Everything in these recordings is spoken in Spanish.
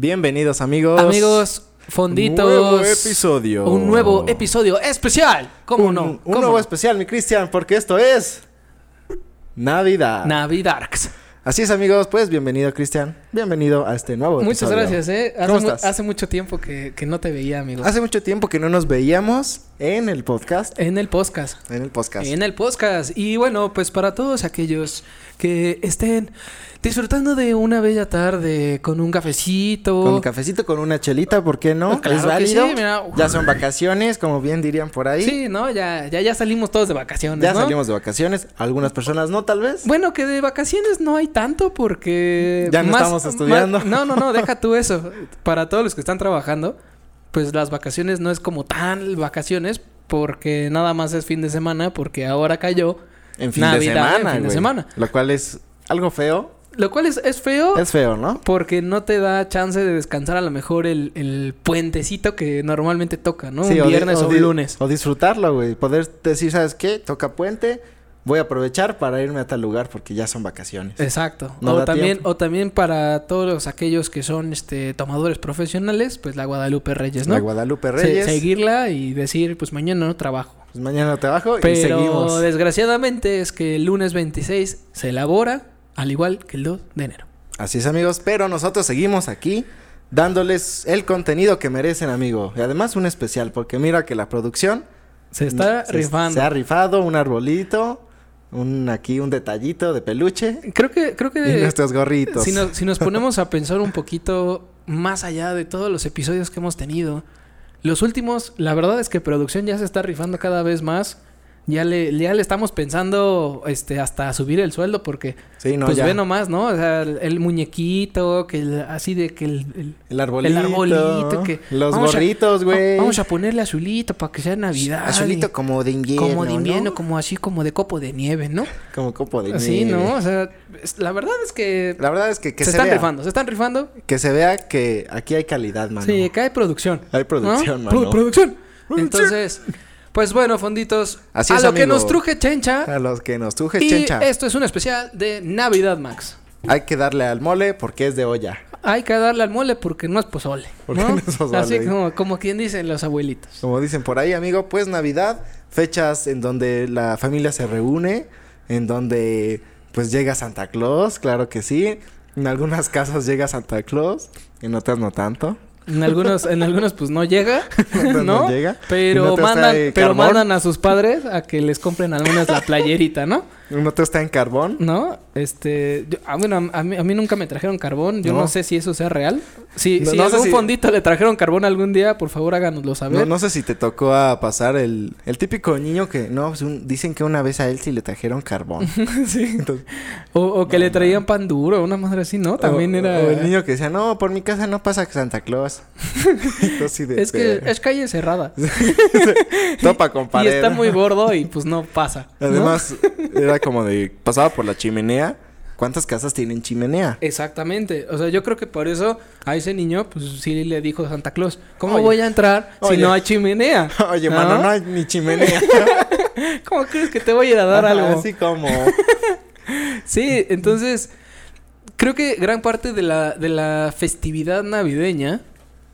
Bienvenidos amigos. Amigos, fonditos. Un nuevo episodio. Un nuevo episodio especial. ¿Cómo un, no? Un ¿Cómo nuevo no? especial, mi Cristian, porque esto es Navidad. Navidarks. Así es, amigos. Pues bienvenido, Cristian. Bienvenido a este nuevo Muchas episodio. gracias, ¿eh? Hace, ¿Cómo mu- estás? hace mucho tiempo que, que no te veía, amigo. Hace mucho tiempo que no nos veíamos en el podcast. En el podcast. En el podcast. En el podcast. Y bueno, pues para todos aquellos que estén disfrutando de una bella tarde con un cafecito. Con un cafecito, con una chelita, ¿por qué no? Claro es que válido. sí, mira. Ya son vacaciones, como bien dirían por ahí. Sí, ¿no? Ya, ya, ya salimos todos de vacaciones. Ya ¿no? salimos de vacaciones. Algunas personas no, tal vez. Bueno, que de vacaciones no hay tanto porque... Ya no estamos estudiando. no, no, no, deja tú eso. Para todos los que están trabajando, pues las vacaciones no es como tan vacaciones porque nada más es fin de semana porque ahora cayó. En fin Navidad, de en semana. fin de güey. semana. Lo cual es algo feo. Lo cual es, es feo Es feo, ¿no? porque no te da chance de descansar a lo mejor el, el puentecito que normalmente toca, ¿no? Sí, un di- viernes o, un lunes. O disfrutarlo, güey. Poder decir, ¿sabes qué? Toca puente. Voy a aprovechar para irme a tal lugar porque ya son vacaciones. Exacto. No o también, tiempo. o también para todos aquellos que son este tomadores profesionales, pues la Guadalupe Reyes, ¿no? La Guadalupe Se- Reyes. seguirla y decir, pues mañana no trabajo. Pues mañana trabajo y Pero seguimos. desgraciadamente es que el lunes 26 se elabora, al igual que el 2 de enero. Así es, amigos. Pero nosotros seguimos aquí dándoles el contenido que merecen, amigo. Y además un especial, porque mira que la producción Se está se- rifando. Se ha rifado un arbolito, un aquí un detallito de peluche Creo que, creo y que nuestros gorritos. si nos, si nos ponemos a pensar un poquito más allá de todos los episodios que hemos tenido, los últimos, la verdad es que producción ya se está rifando cada vez más. Ya le, ya le estamos pensando este hasta subir el sueldo porque Sí, no, pues ya. ve nomás, ¿no? O sea, el, el muñequito, que el- así de que el, el- El arbolito. el arbolito, que Los gorritos, güey. Vamos a ponerle azulito para que sea Navidad. Azulito y- como de invierno. como de invierno, ¿no? como así como de copo de nieve, ¿no? Como copo de Así, nieve. ¿no? O sea, es- la verdad es que, La verdad es que, que se, se, están vea. rifando, se están rifando. Que se vea que aquí hay calidad, mano. Sí, que hay producción. Hay producción, ¿no? mano. Pro- producción. Entonces, pues bueno, fonditos, Así a es, lo que nos truje Chencha. A los que nos truje Y chencha. esto es un especial de Navidad, Max. Hay que darle al mole porque es de olla. Hay que darle al mole porque no es pozole. Porque ¿no? no es pozole. Así como, como quien dicen los abuelitos. Como dicen por ahí, amigo, pues Navidad, fechas en donde la familia se reúne, en donde pues llega Santa Claus, claro que sí. En algunas casas llega Santa Claus, en otras no tanto. En algunos, en algunos pues no llega, No ¿no? llega. Pero mandan, pero mandan a sus padres a que les compren al menos la playerita, ¿no? En otro está en carbón. ¿No? Este, yo- ah, bueno, a mí, a mí nunca me trajeron carbón. Yo no, No. sé si eso sea real. Si, No- si no algún si- fondito le trajeron carbón algún día, por favor háganoslo saber. No, no sé si te tocó a pasar el, el típico niño que, no, pues, dicen que una vez a él sí le trajeron carbón. Sí. Entonces, O, o que le traían pan duro, una madre así, ¿no? También o- era... O el niño que decía, no, por mi casa no pasa Santa Claus. Entonces, sí de- Es que de- es calle cerrada. Topa con y pared. está muy gordo y pues no pasa. ¿no? Además, era como de... Pasaba por la chimenea. ¿Cuántas casas tienen chimenea? Exactamente. O sea, yo creo que por eso a ese niño, pues sí le dijo Santa Claus, ¿cómo Oye. voy a entrar Oye. si no hay chimenea? Oye, mano, no hay ni chimenea. ¿Cómo crees que te voy a ir a dar Ajá, algo? Así como... Sí, entonces creo que gran parte de la, de la festividad navideña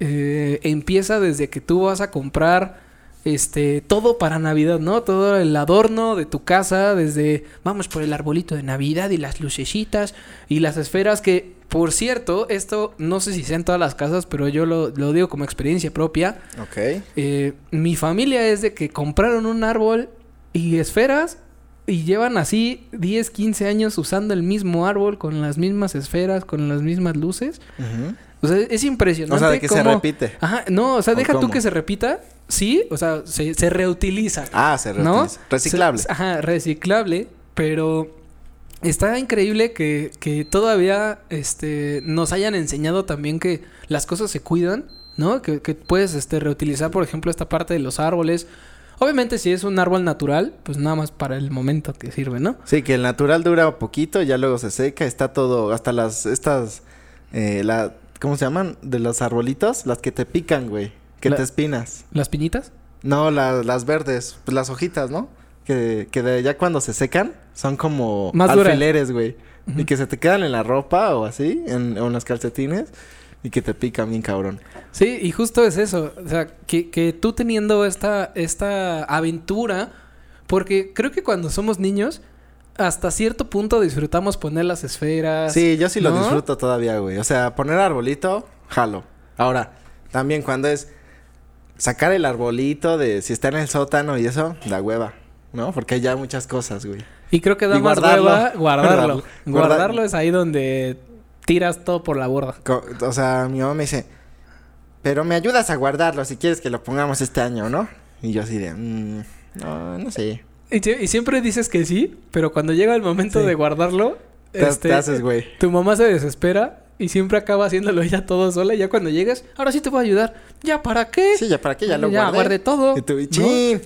eh, empieza desde que tú vas a comprar este todo para Navidad, ¿no? Todo el adorno de tu casa, desde vamos por el arbolito de Navidad y las lucecitas y las esferas que, por cierto, esto no sé si sea en todas las casas, pero yo lo, lo digo como experiencia propia. ok. Eh, mi familia es de que compraron un árbol y esferas y llevan así 10, 15 años usando el mismo árbol con las mismas esferas, con las mismas luces. O sea, es impresionante. O sea, de que se repite. Ajá, no, o sea, ¿O deja tú que se repita. Sí, o sea, se, se reutiliza. Ah, se ¿no? reutiliza. Reciclable. Se- ajá, reciclable, pero está increíble que, que todavía este, nos hayan enseñado también que las cosas se cuidan, ¿no? Que, que puedes este, reutilizar, por ejemplo, esta parte de los árboles. Obviamente, si es un árbol natural, pues nada más para el momento que sirve, ¿no? Sí, que el natural dura poquito, ya luego se seca, está todo, hasta las, estas, eh, la, ¿cómo se llaman? De los arbolitos, las que te pican, güey, que La- te espinas. ¿Las piñitas? No, la- las verdes, pues las hojitas, ¿no? Que, que de ya cuando se secan, son como Más alfileres, güey. Y que se te quedan en la ropa o así, en, o en los calcetines. y que te pica bien cabrón. Sí, y justo es eso. O sea, que, que tú teniendo esta, esta aventura, porque creo que cuando somos niños, hasta cierto punto disfrutamos poner las esferas. Sí, yo sí lo disfruto todavía, güey. O sea, poner arbolito, jalo. Ahora, también cuando es sacar el arbolito de si está en el sótano y eso, da hueva, ¿no? Porque hay ya muchas cosas, güey. Y creo que da Y más guardarlo. hueva guardarlo. Guardar- Guardarlo es ahí donde tiras todo por la borda. O sea, mi mamá me dice, pero me ayudas a guardarlo si quieres que lo pongamos este año, ¿no? Y yo así de, "Mm, no, no sé. Y, sie- y siempre dices que sí, pero cuando llega el momento Sí. de guardarlo, Te, este, te haces, güey. tu mamá se desespera y siempre acaba haciéndolo ella todo sola. Y ya cuando llegues, ahora sí te voy a ayudar. ¿Ya para qué? Sí, ya para qué, ya lo ya guardé. guardé todo. Y tú, ¿no?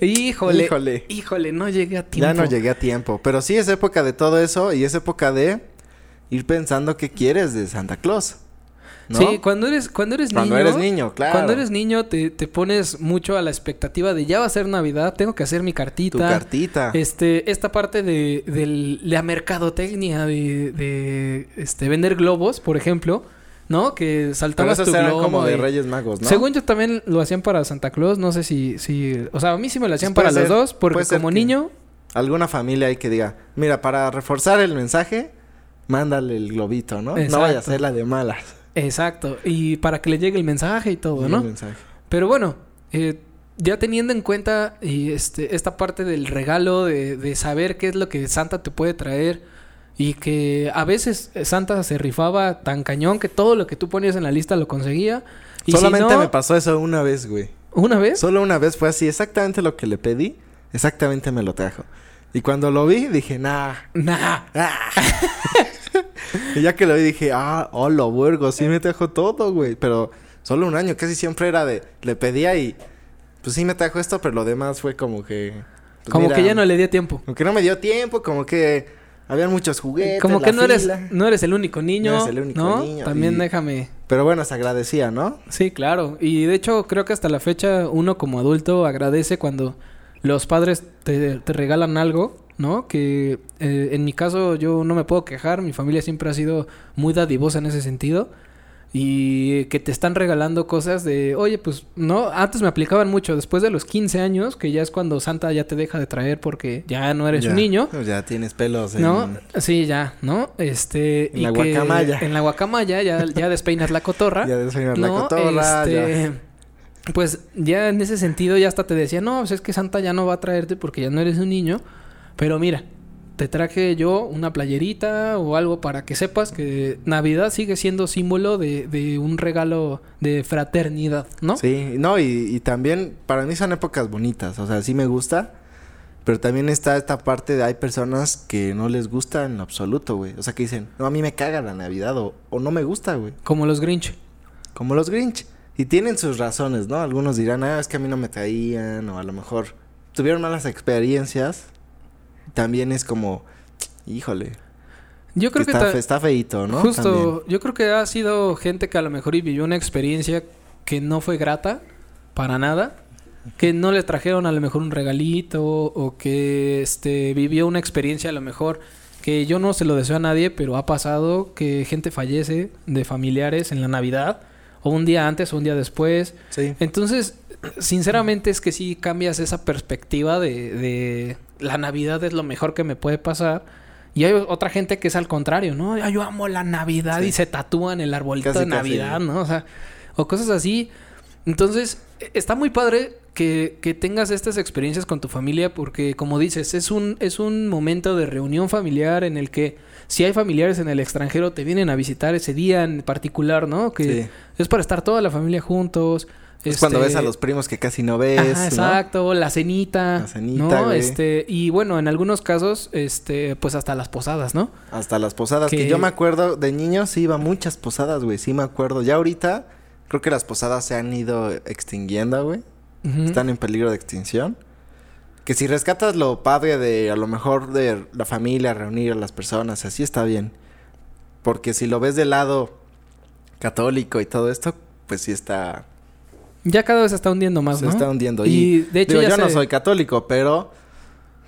Híjole, híjole. híjole. no llegué a tiempo. Ya no llegué a tiempo. Pero sí es época de todo eso y es época de ir pensando qué quieres de Santa Claus. ¿No? Sí, cuando eres, cuando eres Cuando niño. eres niño, claro. Cuando eres niño te, te pones mucho a la expectativa de ya va a ser Navidad, tengo que hacer mi cartita. Tu cartita. Este, esta parte de, del- la mercadotecnia de, de este, vender globos, por ejemplo, ¿no? Que Pero saltabas esos tu globo como de Reyes Magos, ¿no? Según yo también lo hacían para Santa Claus, no sé si, si, o sea, a mí sí me lo hacían Puede para los dos, porque como niño, Alguna familia hay que diga, mira, para reforzar el mensaje, mándale el globito, ¿no? No vaya a ser la de malas. Exacto, y para que le llegue el mensaje y todo, ¿no? mensaje. Pero bueno, eh, ya teniendo en cuenta y este, esta parte del regalo, de, de saber qué es lo que Santa te puede traer y que a veces Santa se rifaba tan cañón que todo lo que tú ponías en la lista lo conseguía. Y si Solamente no, me pasó eso una vez, güey. ¿Una vez? Solo una vez fue así, exactamente lo que le pedí, exactamente me lo trajo. Y cuando lo vi, dije, nah. Nah. ah". y ya que lo vi, dije, ah, hola, Burgo, sí me trajo todo, güey. Pero solo un año, casi siempre era de, le pedía y, pues sí me trajo esto, pero lo demás fue como que... pues, Como mira, que ya no le dio tiempo. Como que no me dio tiempo, como que habían muchos juguetes. Como que no eres, no eres el único niño. No eres el único ¿no? niño, También y- déjame. Pero bueno, se agradecía, ¿no? Sí, claro. Y de hecho, creo que hasta la fecha uno como adulto agradece cuando los padres te, te regalan algo, ¿no? Que eh, en mi caso yo no me puedo quejar. Mi familia siempre ha sido muy dadivosa en ese sentido. Y que te están regalando cosas de, oye, pues, no, antes me aplicaban mucho, después de los 15 años, que ya es cuando Santa ya te deja de traer porque ya no eres Ya, un niño. pues ya tienes pelos en... ¿No? Sí, ya, ¿no? Este... En la guacamaya. En la guacamaya ya, ya despeinas la cotorra. Ya desayunas la ¿no? cotorra, ya. Pues ya en ese sentido ya hasta te decía, no, pues es que Santa ya no va a traerte porque ya no eres un niño. Pero mira, te traje yo una playerita o algo para que sepas que Navidad sigue siendo símbolo de, de un regalo de fraternidad, ¿no? Sí, no, y, y también para mí son épocas bonitas, o sea, sí me gusta, pero también está esta parte de hay personas que no les gusta en absoluto, güey. O sea, que dicen, no, a mí me caga la Navidad o, o no me gusta, güey. Como los Grinch. Como los Grinch. Y tienen sus razones, ¿no? Algunos dirán, ah, es que a mí no me traían, o a lo mejor tuvieron malas experiencias. También es como, híjole, Yo creo que, está, ta- fe- está feíto, ¿no? Justo, También. yo creo que ha sido gente que a lo mejor vivió una experiencia que no fue grata para nada, que no le trajeron a lo mejor un regalito o que este vivió una experiencia a lo mejor que yo no se lo deseo a nadie, pero ha pasado que gente fallece de familiares en la Navidad o un día antes o un día después. Sí. Entonces, sinceramente es que sí cambias esa perspectiva de, de la Navidad es lo mejor que me puede pasar. Y hay otra gente que es al contrario, ¿no? "Ay, yo amo la Navidad Sí. y se tatúan el arbolito Casi, de casi. Navidad, ¿no? O sea, o cosas así. Entonces, e- está muy padre que, que tengas estas experiencias con tu familia porque, como dices, es un, es un momento de reunión familiar en el que si hay familiares en el extranjero te vienen a visitar ese día en particular, ¿no? Que Sí. es para estar toda la familia juntos. Es cuando ves a este, los primos que casi no ves, Ajá, ¿no? exacto, la cenita. La cenita, ¿no? güey. Este, y bueno, en algunos casos, este, pues hasta las posadas, ¿no? Hasta las posadas. Que... Que- yo me acuerdo de niños, sí iba a muchas posadas, güey. Sí me acuerdo. Ya ahorita creo que las posadas se han ido extinguiendo, güey. Están en peligro de extinción. Que si rescatas lo padre de a lo mejor de la familia, reunir a las personas, así está bien. Porque si lo ves del lado católico y todo esto, pues sí está, Ya cada vez se está hundiendo más, se ¿no? está hundiendo. Y, Y, de hecho digo, ya yo no se- soy católico, pero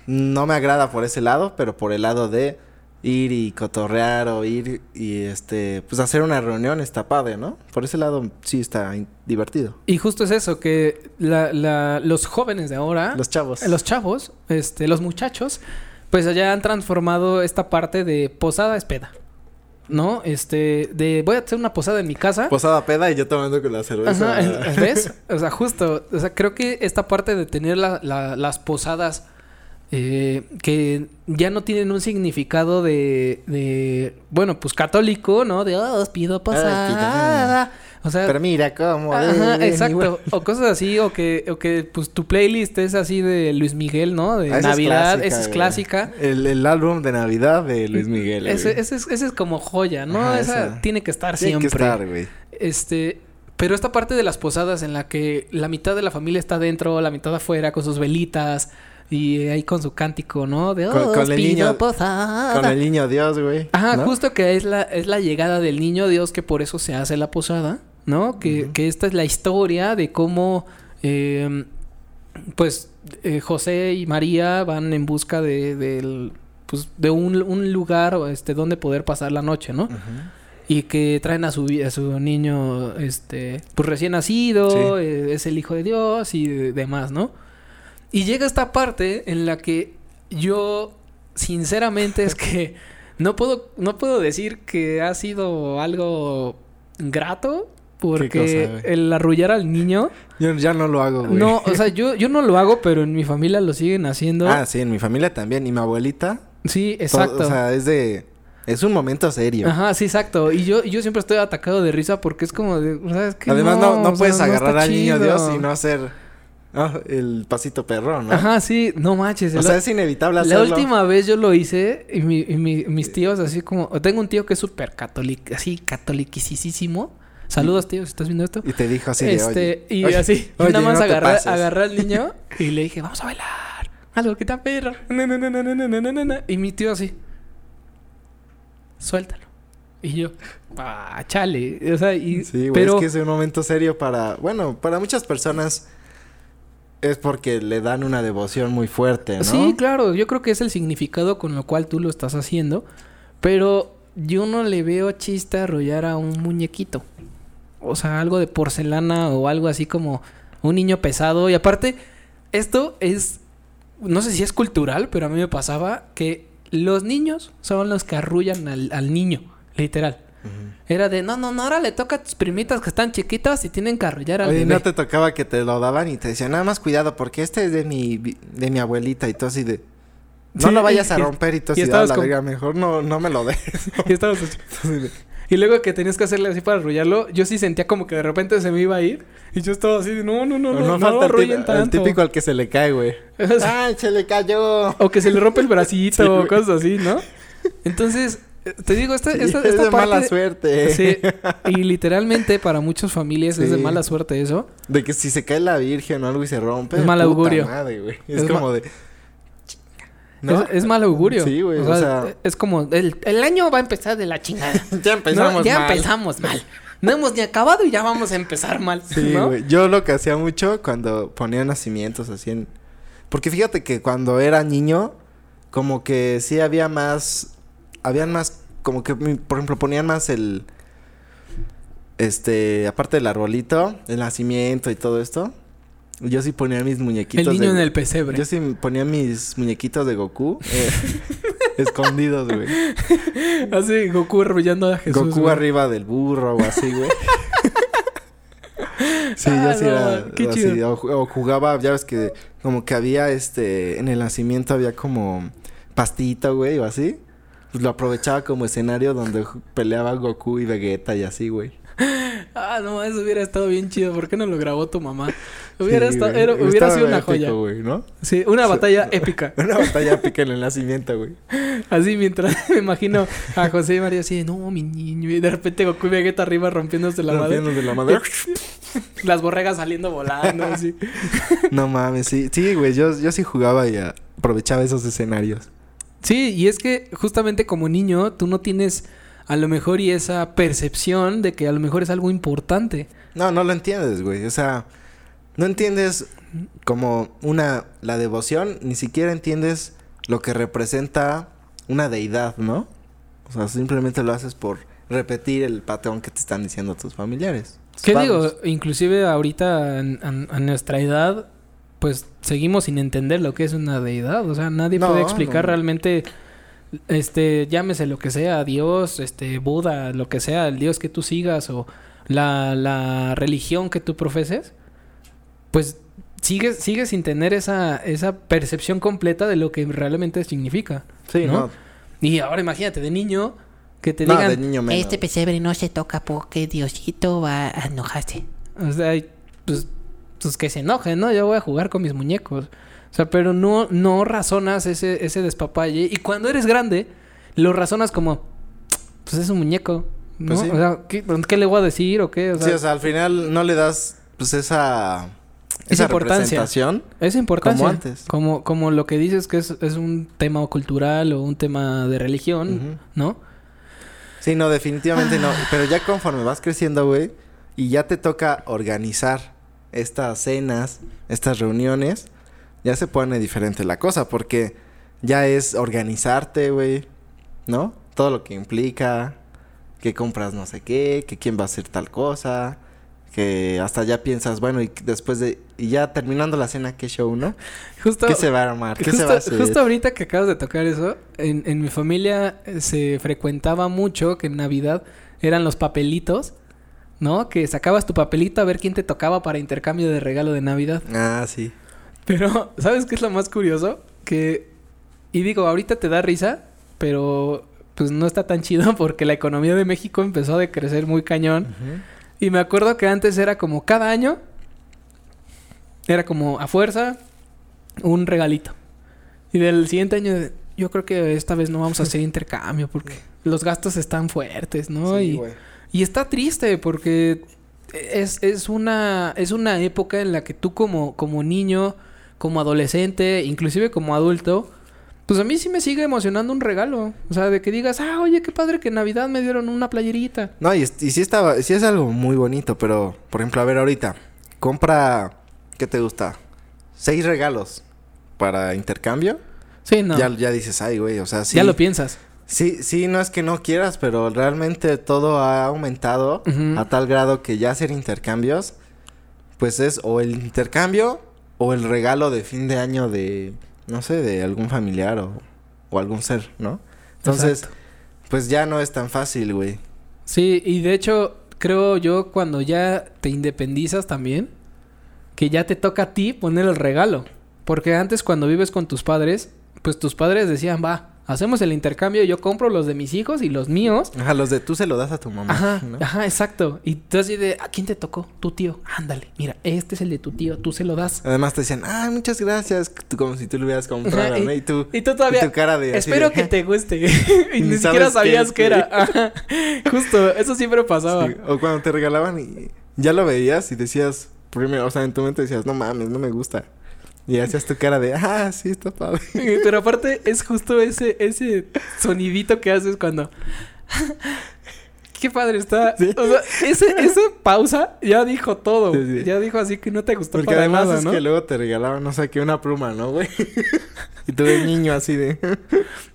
no me agrada por ese lado, pero por el lado de ir y cotorrear o ir y este pues hacer una reunión está padre, ¿no? Por ese lado sí está divertido. Y justo es eso, que la, la- los jóvenes de ahora, Los chavos. eh, los chavos, este, los muchachos, pues ya han transformado esta parte de posada es peda. ¿No? Este, de voy a hacer una posada en mi casa. Posada peda y yo tomando con la cerveza. Ajá, ¿ves? O sea, justo, o sea, creo que esta parte de tener la- las posadas eh, que ya no tienen un significado de, de, bueno, pues católico, ¿no? De, oh, os pido posada. O sea, Pero mira cómo. Ajá, eh, exacto. O cosas así, o que, o que pues tu playlist es así de Luis Miguel, ¿no? De Ah, esa es Navidad, clásica, esa es clásica. El, el álbum de Navidad de Luis Miguel. Ese, ese es, ese es como joya, ¿no? Ajá, esa esa. tiene que estar Tiene siempre. que estar, güey. Este, pero esta parte de las posadas en la que la mitad de la familia está dentro, la mitad afuera con sus velitas y ahí con su cántico, ¿no? De Con- "Oh, con el niño- posada". Con el niño Dios, güey. Ajá, ¿no? justo que es la, es la llegada del niño Dios que por eso se hace la posada, ¿no? Que, que esta es la historia de cómo, eh, pues, eh, José y María van en busca de, del, pues, de un, un lugar este, donde poder pasar la noche, ¿no? Y que traen a su, a su niño, este, pues recién nacido, Sí. eh, es el hijo de Dios y de- demás, ¿no? Y llega esta parte en la que yo, sinceramente, es que no puedo, no puedo decir que ha sido algo grato, porque cosa, el arrullar al niño, Yo ya no lo hago, güey. no, o sea, yo, yo no lo hago, pero en mi familia lo siguen haciendo. Ah, sí, en mi familia también. Y mi abuelita. sí, todo- exacto. o sea, es de. Es un momento serio. Ajá, sí, exacto. Y yo, yo siempre estoy atacado de risa porque es como de, ¿sabes qué? Además, no, no, puedes agarrar al niño chido. Dios y no hacer Ah, el pasito perro, ¿no? Ajá, sí, no manches. O sea, es inevitable hacerlo. La última vez yo lo hice y, mi, mis tíos así como... Tengo un tío que es súper católico, así catolicisísimo. Saludos, tío, si estás viendo esto. Y te dijo así de, este, Y así, oye, nada más no agarré, al niño y le dije, vamos a bailar. Algo que te perro. Y mi tío así, suéltalo. Y yo, ah, chale. O sea, y... Sí, güey, pero... es que es un momento serio para... Bueno, para muchas personas es porque le dan una devoción muy fuerte, ¿no? Sí, claro, yo creo que es el significado con lo cual tú lo estás haciendo, pero yo no le veo chiste arrollar a un muñequito. O sea, algo de porcelana o algo así como un niño pesado. Y aparte, esto es, no sé si es cultural, pero a mí me pasaba que los niños son los que arrullan al, al niño, literal. Era de, no, no, no, ahora le toca a tus primitas que están chiquitas y tienen que arrullar al Oye, bebé. ¿no te tocaba que te lo daban y te decían, nada más cuidado, porque este es de mi, de mi abuelita y tú así de... No Sí, lo vayas a romper y tú así, de, estabas "A la verga, mejor no, no me lo des. Y estabas así. Y luego que tenías que hacerle así para arrullarlo, yo sí sentía como que de repente se me iba a ir. Y yo estaba así de, no, no, no, no, no, falta lo el, arrullen típico, el tanto. típico al que se le cae, güey. ¡Ay, se le cayó! O que se le rompe el bracito Sí, o cosas así, ¿no? Entonces, te digo, esta, esta, es de parte... mala suerte. Sí, y literalmente para muchas familias es de Sí. mala suerte eso. De que si se cae la virgen o algo y se rompe. Es mal augurio. madre. Es, Es como de. ¿No? Es, es mal augurio. Sí, güey, O o sea, es como, el, el año va a empezar de la chingada. ya empezamos No, ya mal. empezamos mal. No hemos ni acabado y ya vamos a empezar mal. Sí, ¿no? güey. Yo lo que hacía mucho cuando ponía nacimientos así en. Porque fíjate que cuando era niño, como que sí había más. Habían más. Como que, por ejemplo, ponían más el. Este. Aparte del arbolito, el nacimiento y todo esto. Yo sí ponía mis muñequitos. El niño de- en el pesebre. Yo sí ponía mis muñequitos de Goku. eh, escondidos, güey. Así, Goku arrullando a Jesús. Goku güey. arriba del burro o así, güey. sí, Ah, yo sí no, era qué así. chido. O, o jugaba, ya ves que como que había este... En el nacimiento había como pastita, güey, o así. Pues lo aprovechaba como escenario donde peleaba Goku y Vegeta y así, güey. Ah, no, eso hubiera estado bien chido. ¿Por qué no lo grabó tu mamá? Hubiera, Sí, estado- era- hubiera sido una épico, joya. güey, ¿no? Sí, una batalla épica. Una batalla épica en el nacimiento, güey. Así mientras me imagino a José y María así, no, mi niño. Y de repente Goku y Vegeta arriba rompiéndose la madre. Rompiéndose la madre. Las borregas saliendo volando, así. no mames, sí. Sí, güey, yo, yo sí jugaba y aprovechaba esos escenarios. Sí, y es que justamente como niño tú no tienes a lo mejor y esa percepción de que a lo mejor es algo importante. No, no lo entiendes, güey. O sea, no entiendes como una la devoción, ni siquiera entiendes lo que representa una deidad, ¿no? O sea, simplemente lo haces por repetir el patrón que te están diciendo tus familiares. tus ¿Qué padres. digo? Inclusive ahorita en- en- a nuestra edad, pues seguimos sin entender lo que es una deidad. O sea, nadie No, puede explicar no. realmente, este, llámese lo que sea, Dios, este, Buda, lo que sea, el Dios que tú sigas o la, la religión que tú profeses, pues sigues, sigues sin tener esa, esa percepción completa de lo que realmente significa. Sí, ¿no? ¿no? Y ahora imagínate, de niño, que te No, digan, de niño menos. Este pesebre no se toca porque Diosito va a enojarse. O sea, pues, pues que se enojen, ¿no? Yo voy a jugar con mis muñecos. O sea, pero no, no razonas ese, ese despapalle. Y cuando eres grande, lo razonas como, pues es un muñeco, ¿no? Pues sí. O sea, ¿qué, ¿qué le voy a decir o qué? O sea, sí, o sea, al final no le das pues esa Esa importancia. representación. es importancia. como antes. Como, como lo que dices que es, es un tema cultural o un tema de religión. ¿no? Sí, no, definitivamente no. Pero ya conforme vas creciendo, güey, y ya te toca organizar estas cenas, estas reuniones, ya se pone diferente la cosa, porque ya es organizarte, güey, ¿no? Todo lo que implica, que compras no sé qué, que quién va a hacer tal cosa, que hasta ya piensas, bueno, y después de, y ya terminando la cena, ¿qué show, no? Justo, ¿Qué se va a armar? ¿Qué justo, se va a hacer? justo ahorita que acabas de tocar eso, en, en mi familia eh, se frecuentaba mucho que en Navidad eran los papelitos, ¿no? Que sacabas tu papelito a ver quién te tocaba para intercambio de regalo de Navidad. Ah, sí. Pero, ¿sabes qué es lo más curioso? Que, y digo, ahorita te da risa, pero pues no está tan chido porque la economía de México empezó a decrecer muy cañón. Y me acuerdo que antes era como cada año, era como a fuerza un regalito. Y del siguiente año, yo creo que esta vez no vamos a hacer intercambio porque los gastos están fuertes, ¿no? Sí, y. y está triste porque es, es, una, es una época en la que tú como, como niño, como adolescente, inclusive como adulto, pues a mí sí me sigue emocionando un regalo. O sea, de que digas, ah, oye, qué padre que en Navidad me dieron una playerita. No, y, sí estaba, sí es algo muy bonito, pero, por ejemplo, a ver ahorita, compra, ¿qué te gusta? Seis regalos para intercambio. Sí, no. Ya, Ya, ya dices, ay, güey, o sea, sí. lo piensas. Sí, sí, no es que no quieras, pero realmente todo ha aumentado a tal grado que ya hacer intercambios, pues es o el intercambio o el regalo de fin de año de, no sé, de algún familiar o, o algún ser, ¿no? Entonces, Exacto. pues ya no es tan fácil, güey. Sí, y de hecho, creo yo cuando ya te independizas también, que ya te toca a ti poner el regalo. Porque antes cuando vives con tus padres, pues tus padres decían, va, hacemos el intercambio, yo compro los de mis hijos y los míos. Ajá, los de tú se lo das a tu mamá, Ajá, ¿no? ajá, exacto. Y tú así de, ¿a quién te tocó? Tu tío. Ándale, mira, este es el de tu tío, tú se lo das. Además te decían, ah, muchas gracias, tú- como si tú lo hubieras comprado, Ajá, ¿no? Y tú, Y tú todavía, y tu cara de espero de, que te guste. y Ni siquiera qué sabías es, que era. Ajá. Justo, eso siempre pasaba. Sí, O cuando te regalaban y ya lo veías y decías, primero, o sea, en tu mente decías, no mames, no me gusta. Y hacías tu cara de, ah, sí, está padre. Pero aparte es justo ese, ese sonidito que haces cuando... Qué padre está. Sí. O sea, ese, esa pausa ya dijo todo. Sí, sí. Ya dijo así que no te gustó Porque para además nada, es ¿no? que luego te regalaban, no sé, que una pluma, ¿no, güey? y tú de niño así de...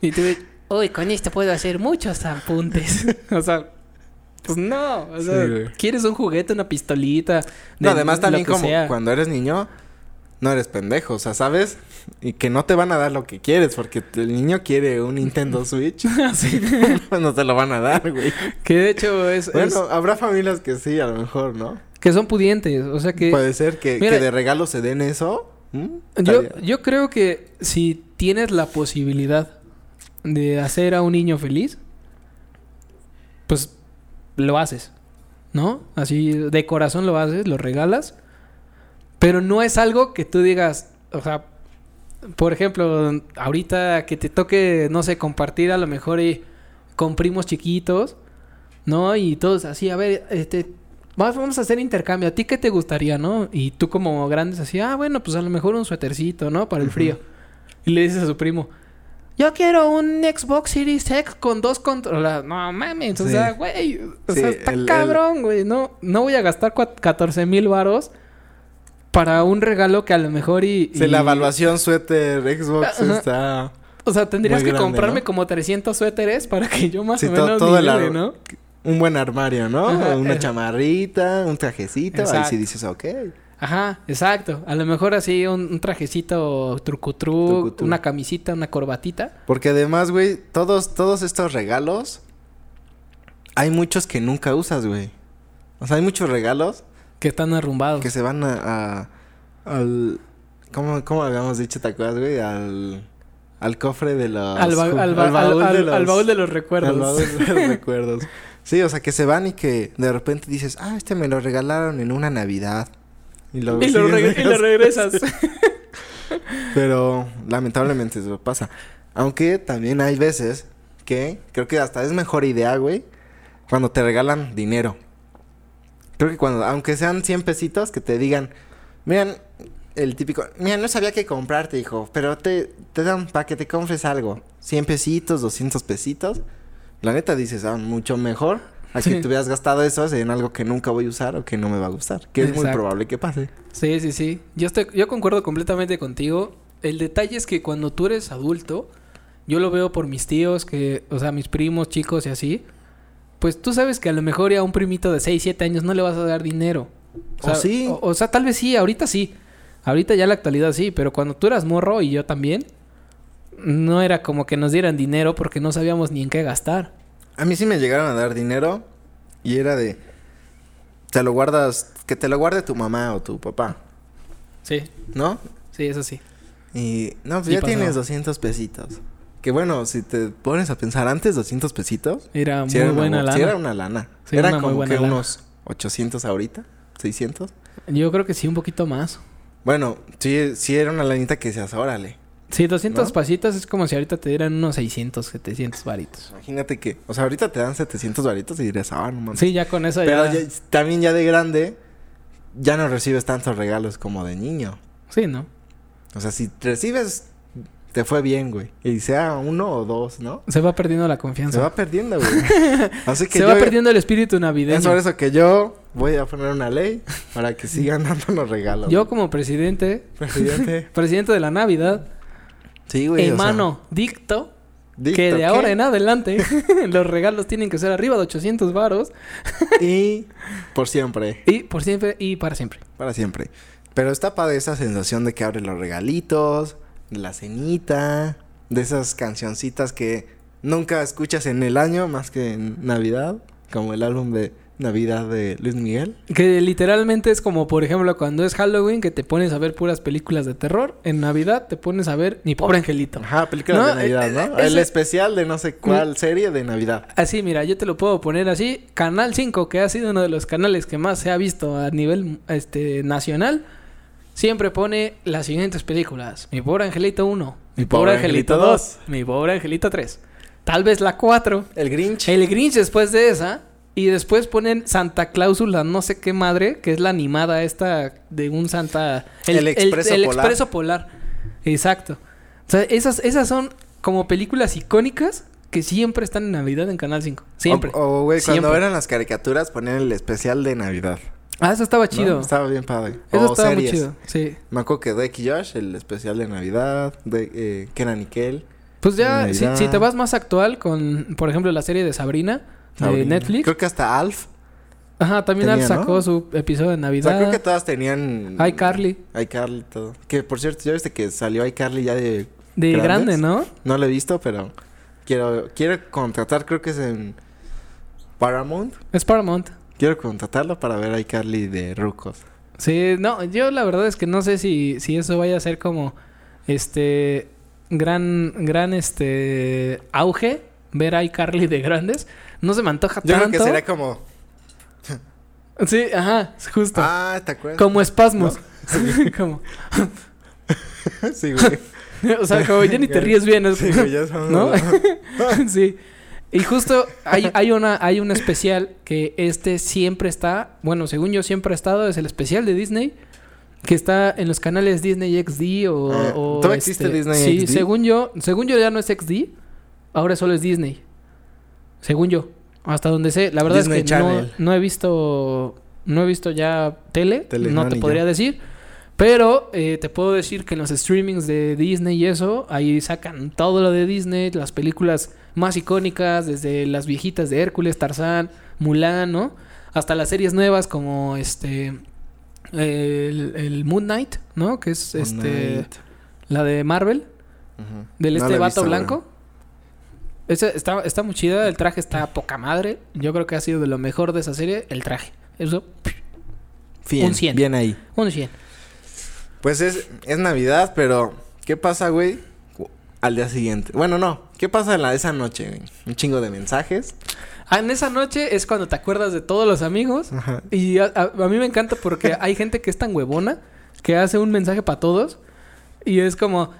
Y tú de, Uy, con esto puedo hacer muchos apuntes. o sea... Pues no, o sea, quieres un juguete, una pistolita. No, de además también como sea. cuando eres niño, no eres pendejo, o sea, ¿sabes? Y que no te van a dar lo que quieres, porque el niño quiere un Nintendo Switch. Sí. pues no te lo van a dar, güey. Que de hecho es, es- Bueno, habrá familias que sí, a lo mejor, ¿no? que son pudientes. O sea que Puede ser que, Mira- que de regalo se den eso. ¿Mm? Yo, yo creo que si tienes la posibilidad de hacer a un niño feliz, pues lo haces, ¿no? Así de corazón lo haces, lo regalas, pero no es algo que tú digas, o sea, por ejemplo, ahorita que te toque, no sé, compartir a lo mejor y con primos chiquitos, ¿no? Y todos así, a ver, este, va- vamos a hacer intercambio. ¿A ti qué te gustaría, no? Y tú como grandes así, ah, bueno, pues a lo mejor un suétercito, ¿no? Para el frío. Y le dices a su primo, yo quiero un Xbox Series X con dos controles. No mames, o sea, güey, o Sí, sea, está el- cabrón, güey. No, no voy a gastar cua- 14 mil varos para un regalo que a lo mejor y... Sí, la evaluación suéter Xbox Ajá. está... O sea, tendrías que grande, comprarme ¿no? como 300 suéteres para que yo más Sí, o menos todo el ¿no? Un buen armario, ¿no? Ajá, Una eh. chamarrita, un trajecito. Ahí Exacto. sí dices, ok. Ajá, exacto. A lo mejor así un, un trajecito trucutru, Trucutru. una camisita, una corbatita. Porque además, güey, todos, todos estos regalos, hay muchos que nunca usas, güey. O sea, hay muchos regalos Que están arrumbados. que se van a, a- al... ¿Cómo, ¿Cómo habíamos dicho, te acuerdas, güey? Al, al cofre de los... al, ba- ju- al ba- al- al- de al los- baúl de los recuerdos. al baúl de los recuerdos. Sí, o sea, que se van y que de repente dices, ah, este me lo regalaron en una Navidad. Y lo, y, lo sigues reg- y lo regresas. Pero lamentablemente eso pasa. Aunque también hay veces que creo que hasta es mejor idea, güey, cuando te regalan dinero. Creo que cuando, aunque sean 100 pesitos, que te digan, miren, el típico, mira, no sabía qué comprarte, hijo, pero te, te dan para que te compres algo. 100 pesitos, 200 pesitos. La neta dices, ah, mucho mejor a que Sí. te hubieras gastado eso en algo que nunca voy a usar o que no me va a gustar. Que es muy probable que pase. Sí, sí, sí. Yo, estoy, yo concuerdo completamente contigo. El detalle es que cuando tú eres adulto, yo lo veo por mis tíos, que, o sea, mis primos, chicos y así. Pues tú sabes que a lo mejor ya a un primito de 6, 7 años no le vas a dar dinero. ¿O sí? O, o sea, tal vez sí, ahorita sí. Ahorita ya en la actualidad sí, pero cuando tú eras morro y yo también, no era como que nos dieran dinero porque no sabíamos ni en qué gastar. A mí sí me llegaron a dar dinero y era de te lo guardas, que te lo guarde tu mamá o tu papá, Sí, ¿no? sí, eso sí. Y no, pues Sí ya tienes 200 pesitos. Que bueno, si te pones a pensar antes 200 pesitos, Era muy era buena bu- lana. sí era una lana. Sí, era una como que lana. unos 800 ahorita, 600. Yo creo que sí, un poquito más. Bueno, sí, sí era una lanita que decías, órale. Sí, 200 ¿No? pasitos es como si ahorita te dieran unos 600, 700 varitos. Imagínate que, o sea, ahorita te dan 700 varitos y dirías, ah, no mames. Sí, ya con eso Pero ya... ya- también ya de grande, ya no recibes tantos regalos como de niño. Sí, ¿no? O sea, si recibes, te fue bien, güey. Y sea uno o dos, ¿no? Se va perdiendo la Se confianza. va perdiendo, güey. Así que Se yo, va perdiendo el espíritu navideño. Es por eso que yo voy a poner una ley para que sigan dándonos regalos. Yo como presidente, presidente. presidente de la Navidad, Sí, güey. o sea, hermano, dicto dicto que de ahora en adelante los regalos tienen que ser arriba de 800 varos Y por siempre. y por siempre y para siempre. Para siempre. Pero está padre esa sensación de que abres los regalitos, la cenita, de esas cancioncitas que nunca escuchas en el año más que en Navidad, como el álbum de Navidad de Luis Miguel. Que literalmente es como, por ejemplo, cuando es Halloween que te pones a ver puras películas de terror. En Navidad te pones a ver Mi Pobre Angelito. Ajá, películas No, de Navidad, eh, ¿no? eh, el especial de no sé cuál serie de Navidad. Así, mira, yo te lo puedo poner así. Canal 5, que ha sido uno de los canales que más se ha visto a nivel este, nacional, siempre pone las siguientes películas. Mi pobre Angelito 1, Mi, pobre, Angelito 2, Mi pobre Angelito 3. Tal vez la 4. El Grinch. El Grinch después de esa. Y después ponen Santa Cláusula, no sé qué madre, que es la animada esta de un Santa... El Expreso el Polar. Expreso Polar. Exacto. O sea, esas, esas son como películas icónicas que siempre están en Navidad en Canal 5. Siempre. O, güey, cuando eran las caricaturas ponían el especial de Navidad. Ah, eso estaba ¿no? chido. Estaba bien padre. Eso o estaba series. muy chido. Sí. Me acuerdo que Drake y Josh, el especial de Navidad, de eh, Kenan y Kel. Pues ya, si, te vas más actual con, por ejemplo, la serie de Sabrina, de. Netflix. Creo que hasta Alf. Ajá, también Alf sacó su episodio de O Navidad. sea, creo que todas tenían... iCarly. iCarly todo. Que, por cierto, ¿ya viste que salió iCarly ya de... De ¿Grandes? grande, ¿no? No lo he visto, pero... Quiero, quiero contratar, creo que es en... Paramount. Es Paramount. Quiero contratarlo para ver iCarly de Rucos. Sí, no, yo la verdad es que no sé si, si eso vaya a ser como este gran, gran este auge, ver a iCarly de grandes. No se me antoja Yo tanto. creo que sería como... Sí, ajá, justo. Ah, ¿te acuerdas? como espasmos. como, sí, güey. o sea, como ya ni te ríes bien. es Sí, güey, ya sabes. ¿No? sí. Y justo hay, hay una hay un especial que este siempre está, bueno, según yo siempre ha estado, es el especial de Disney que está en los canales Disney XD o, Ah, o, este, ¿todavía existe Disney Sí, XD? según yo, según yo ya no es XD, ahora solo es Disney. Según yo, hasta donde sé, la verdad Disney es que no, no he visto no he visto ya tele, Tele, no te podría decir, Pero eh, te puedo decir que en los streamings de Disney y eso, ahí sacan todo lo de Disney, las películas más icónicas, desde las viejitas de Hércules, Tarzán, Mulan, ¿no? Hasta las series nuevas como este el, el Moon Knight, ¿no? Que es este la de Marvel, del No este vato visto, blanco. Esa está, está muy chida, el traje está poca madre. Yo creo que ha sido de lo mejor de esa serie, el traje. Eso, Bien, Un 100. bien ahí. un 100. Pues es, es Navidad, pero ¿qué pasa, güey? Al día siguiente. Bueno, no. ¿Qué pasa en la, esa noche, güey? Un chingo de mensajes. Ah, en esa noche es cuando te acuerdas de todos los amigos. Ajá. Y a, a- a mí me encanta porque hay gente que es tan huevona que hace un mensaje para todos. Y es como,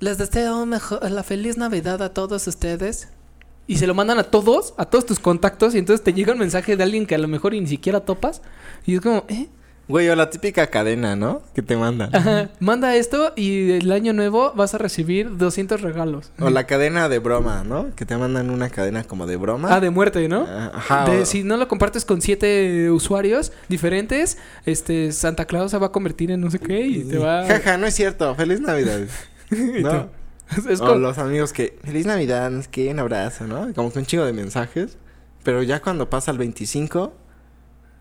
les deseo mejor, la feliz Navidad a todos ustedes. Y se lo mandan a todos, a todos tus contactos. Y entonces te llega un mensaje de alguien que a lo mejor ni siquiera topas. Y es como, ¿eh? Güey, o la típica cadena, ¿no? Que te mandan. Ajá, manda esto y el año nuevo vas a recibir 200 regalos. O la cadena de broma, ¿no? Que te mandan una cadena como de broma. Ah, de muerte, ¿no? Ah, Ajá. De- o- si no lo compartes con siete usuarios diferentes, este Santa Claus se va a convertir en no sé qué y te va Jaja, no es cierto. Feliz Navidad. ¿No? es o los amigos que... Feliz Navidad, qué, un abrazo, ¿no? Como que un chingo de mensajes. Pero ya cuando pasa el 25...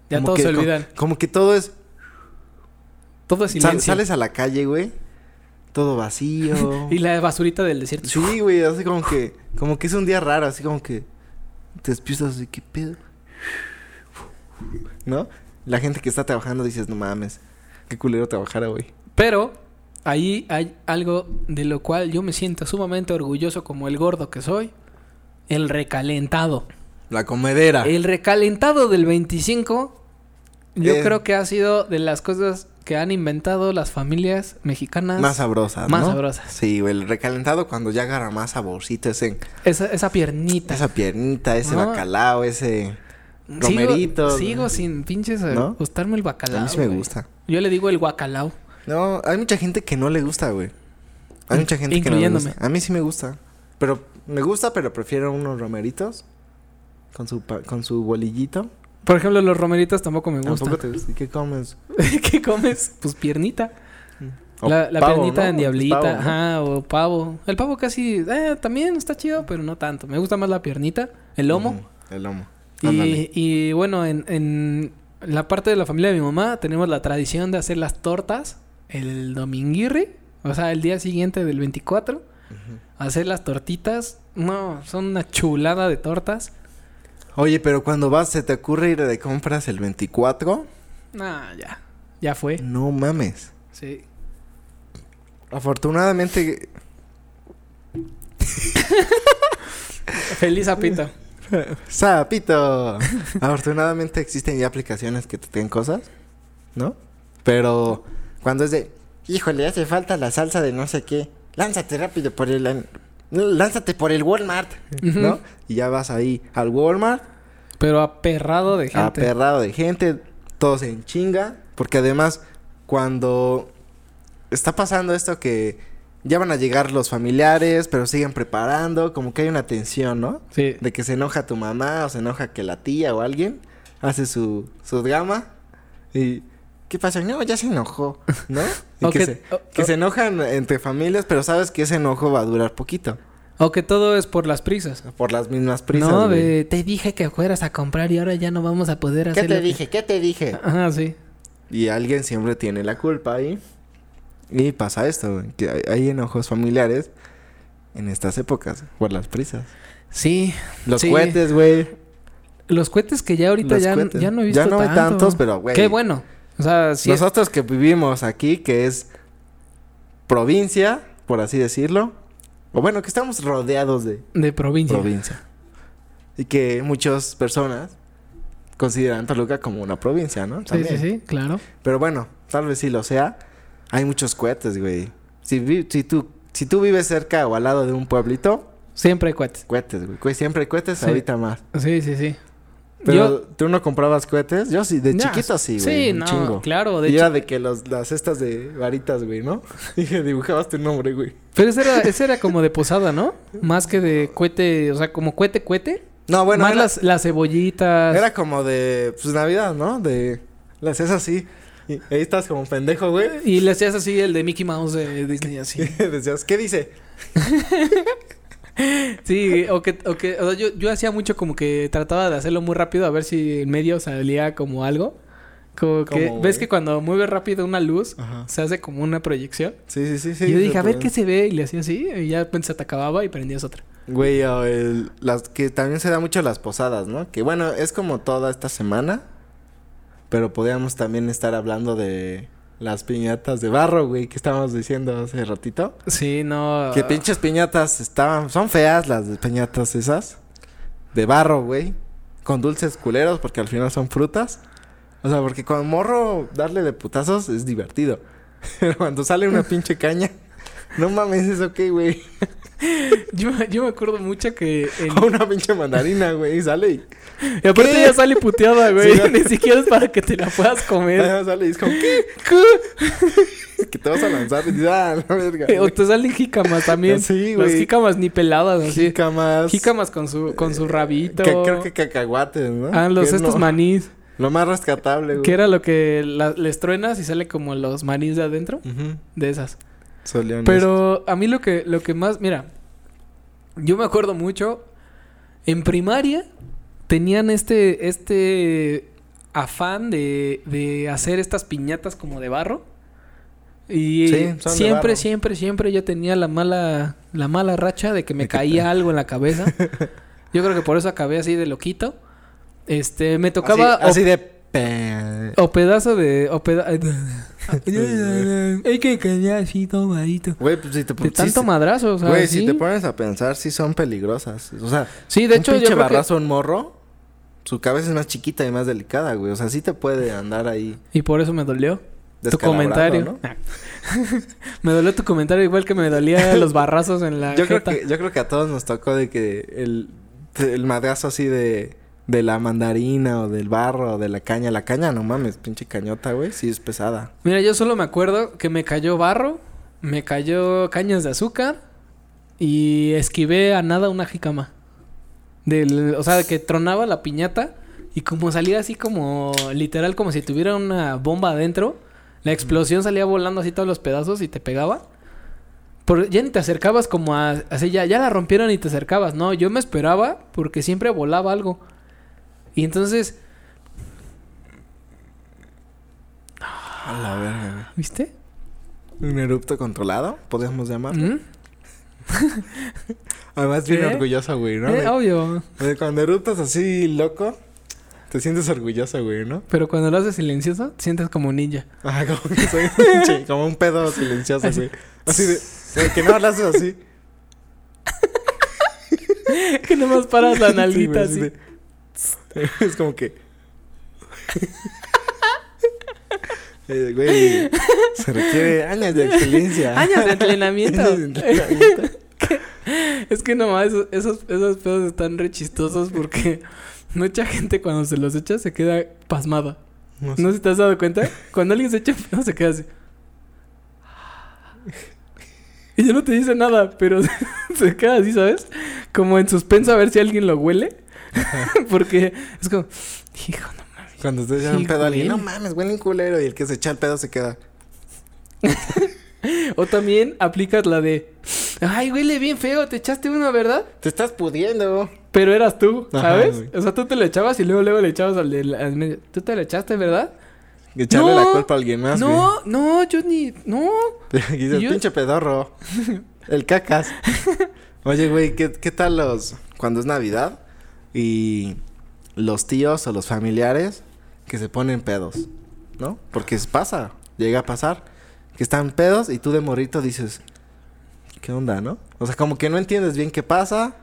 ya que- se olvidan. Como, que todo es... Todo es sal- silencio. sales a la calle, güey. Todo vacío. Y la basurita del desierto. Sí, güey, así como que... Como que es un día raro, así como que... Te despiertas así, ¿qué pedo? ¿No? La gente que está trabajando dices, no mames. Qué culero trabajar hoy. Pero ahí hay algo de lo cual yo me siento sumamente orgulloso como el gordo que soy. El recalentado. La comedera. El recalentado del 25 yo Eh. creo que ha sido de las cosas que han inventado las familias mexicanas. Más sabrosa, Más ¿no? sabrosas. Sí, güey, el recalentado cuando ya agarra más saborcito, ese, Esa, esa piernita. esa piernita, ese No. bacalao, ese romerito. Sigo, sin pinches eh, ¿No? gustarme el bacalao. A mí sí me güey. gusta. Yo le digo el guacalao. No, hay mucha gente que no le gusta, güey. Hay mucha gente que no le incluyéndome. gusta. A mí sí me gusta. Pero me gusta, pero prefiero unos romeritos con su con su bolillito. Por ejemplo, los romeritos tampoco me gustan. Tampoco te gusta. ¿Y qué comes? ¿Qué comes? Pues piernita. O la la pavo, piernita ¿no? en diablita. pavo, ¿no? Ajá, o pavo. El pavo casi... Eh, también está chido, pero no tanto. Me gusta más la piernita. El lomo. Ujú, El lomo. Y, y bueno, en, en la parte de la familia de mi mamá tenemos la tradición de hacer las tortas el dominguirri, o sea, el día siguiente del 24. Ujú. Hacer las tortitas, no, son una chulada de tortas. Oye, pero cuando vas, ¿se te ocurre ir de compras el 24? Ah, ya, ya fue. No mames. Sí. Afortunadamente, Feliz apito. sapito. Afortunadamente existen ya aplicaciones que te den cosas, ¿no? Pero cuando es de, híjole, hace falta la salsa de no sé qué, lánzate rápido por el, lánzate por el Walmart, ¿no? Y ya vas ahí al Walmart, Pero aperrado de gente. aperrado de gente, todos en chinga, porque además cuando está pasando esto que ya van a llegar los familiares, pero siguen preparando, como que hay una tensión, ¿no? Sí. De que se enoja tu mamá o se enoja que la tía o alguien hace su, su drama y... ¿Qué pasó? No, ya se enojó, ¿no? Y que, se, que enojan entre familias, pero sabes que ese enojo va a durar poquito. O que todo es por las prisas. Por las mismas prisas, no, güey. te dije que fueras a comprar y ahora ya no vamos a poder ¿Qué hacer. te lo que- dije? ¿Qué te dije? Ajá, sí. Y alguien siempre tiene la culpa ahí. Y pasa esto, güey, que hay, enojos familiares en estas épocas por las prisas. Sí. Los Sí. cohetes, güey. Los cohetes que ya ahorita Los ya, ya no he visto Ya no hay tanto. tantos, pero, güey. Qué bueno. O sea, sí. Nosotros que vivimos aquí, que es provincia, por así decirlo. O bueno, que estamos rodeados de De provincia. provincia. Y que muchas personas consideran Toluca como una provincia, ¿no? Sí, sí, sí, claro. Pero bueno, tal vez sí lo sea. Hay muchos cohetes, güey. Si, vi- si, tú, si tú vives cerca o al lado de un pueblito, Siempre hay cohetes. cohetes, güey. Siempre hay cohetes, Sí. ahorita más. Sí, sí, sí. Pero Yo- tú no comprabas cohetes. Yo sí, de chiquito sí, güey. Sí, no, chingo. claro. De y era de que los, las cestas de varitas, güey, ¿no? Dije, dibujabas tu nombre, güey. Pero ese era, ese era como de posada, ¿no? Más que de cohete, o sea, como cohete, cohete. No, bueno, Más era, las, las cebollitas. era como de, pues, Navidad, ¿no? De las es así. Y ahí estás como pendejo, güey. Y le hacías así el de Mickey Mouse de Disney, así. Decías, ¿qué dice? Sí, o que, o que o sea, yo, yo hacía mucho como que trataba de hacerlo muy rápido a ver si en medio salía como algo. Como que, ¿Cómo, ¿ves que cuando mueves rápido una luz, Ajá. se hace como una proyección? Sí, sí, sí, sí. y yo dije, a ver qué se ve, y le hacía así, y ya pues, se te acababa y prendías otra. Güey, o el, las que también se da mucho las posadas, ¿no? Que bueno, es como toda esta semana. Pero podríamos también estar hablando de las piñatas de barro, güey, que estábamos diciendo hace ratito. Sí, no. Que pinches piñatas estaban, son feas las piñatas esas. De barro, güey. Con dulces culeros porque al final son frutas. O sea, porque con morro darle de putazos es divertido. Pero cuando sale una pinche caña, no mames, eso qué, güey. Yo, yo me acuerdo mucho que. O una pinche mandarina, güey, sale y Y aparte ¿Qué? ya sale puteada, güey. Ni siquiera es para que te la puedas comer. Ah, sale y es como, ¿qué? que te vas a lanzar y dices, ah, la verga. Eh, O te salen jícamas también. Sí, Las güey. jícamas ni peladas, así. Jícamas. Jícamas con su, con su rabito. Que, creo que cacahuates, ¿no? Ah, los estos no- manís. Lo más rescatable, güey. Que era lo que la- les truenas y sale como los manís de adentro. De esas. Pero a mí lo que, lo que más... Mira. Yo me acuerdo mucho. En primaria tenían este... Este afán de, de hacer estas piñatas como de barro. Y Sí, siempre, siempre, siempre yo tenía la mala, la mala racha de que me caía algo en la cabeza. Yo creo que por eso acabé así de loquito. Este, me tocaba Así, así de... o, pedazo de o peda Hay que cañar así tomadito. Güey, pues si te pones... tanto madrazo, o sea, Güey, si te pones a pensar, sí son peligrosas. O sea, Sí, de un hecho yo pinche que- barrazo, un morro... Su cabeza es más chiquita y más delicada, güey. O sea, sí te puede andar ahí y por eso me dolió tu comentario. ¿no? me dolió tu comentario igual que me dolía los barrazos en la Yo creo, que, yo creo que a todos nos tocó de que el, el madrazo así de, de la mandarina o del barro o de la caña. La caña, no mames, pinche cañota, güey. Sí es pesada. Mira, yo solo me acuerdo que me cayó barro, me cayó cañas de azúcar y esquivé a nada una jicama. Del, o sea, que tronaba la piñata y como salía así como literal como si tuviera una bomba adentro, la explosión salía volando así todos los pedazos y te pegaba. Por, ya ni te acercabas como a... Así ya, ya la rompieron y te acercabas. No, yo me esperaba porque siempre volaba algo. Y entonces, A la verga, ¿viste? güey. Un erupto controlado, podríamos llamarlo. ¿Mm? Además, bien ¿Qué? orgulloso, güey, ¿no? Eh, De- obvio. de cuando eruptas así loco, te sientes orgulloso, güey, ¿no? Pero cuando lo haces silencioso, te sientes como ninja. Ajá, como que soy un pinche- como un pedo silencioso, Así. güey. Así de, de que no lo haces así. que nomás paras la Sí, güey, nalguita así. de- es como que. Eh, güey, se requiere años de experiencia. Años de entrenamiento. Años de entrenamiento. Es que nomás esos, esos, pedos están re chistosos porque mucha gente cuando se los echa se queda pasmada. No sé. ¿No si te has dado cuenta? Cuando alguien se echa pedo se queda así. Y ya no te dice nada, pero se queda así, ¿sabes? Como en suspenso a ver si alguien lo huele. porque es como, hijo, no mames. Cuando te echan un pedo a alguien, no mames, huele un culero. Y el que se echa el pedo se queda. O también aplicas la de, ay, huele bien feo, te echaste uno, ¿verdad? Te estás pudiendo. Pero eras tú, ¿sabes? o sea, tú te lo echabas y luego luego le echabas al del al medio. Tú te lo echaste, ¿verdad? Echarle No, la culpa a alguien más, no, no, yo ni, no. dices, yo- pinche pedorro. El cacas. Oye, güey, ¿qué, ¿qué tal los... Cuando es Navidad y los tíos o los familiares que se ponen pedos, ¿no? Porque pasa, llega a pasar. Que están pedos y tú de morrito dices, ¿qué onda, no? O sea, como que no entiendes bien qué pasa,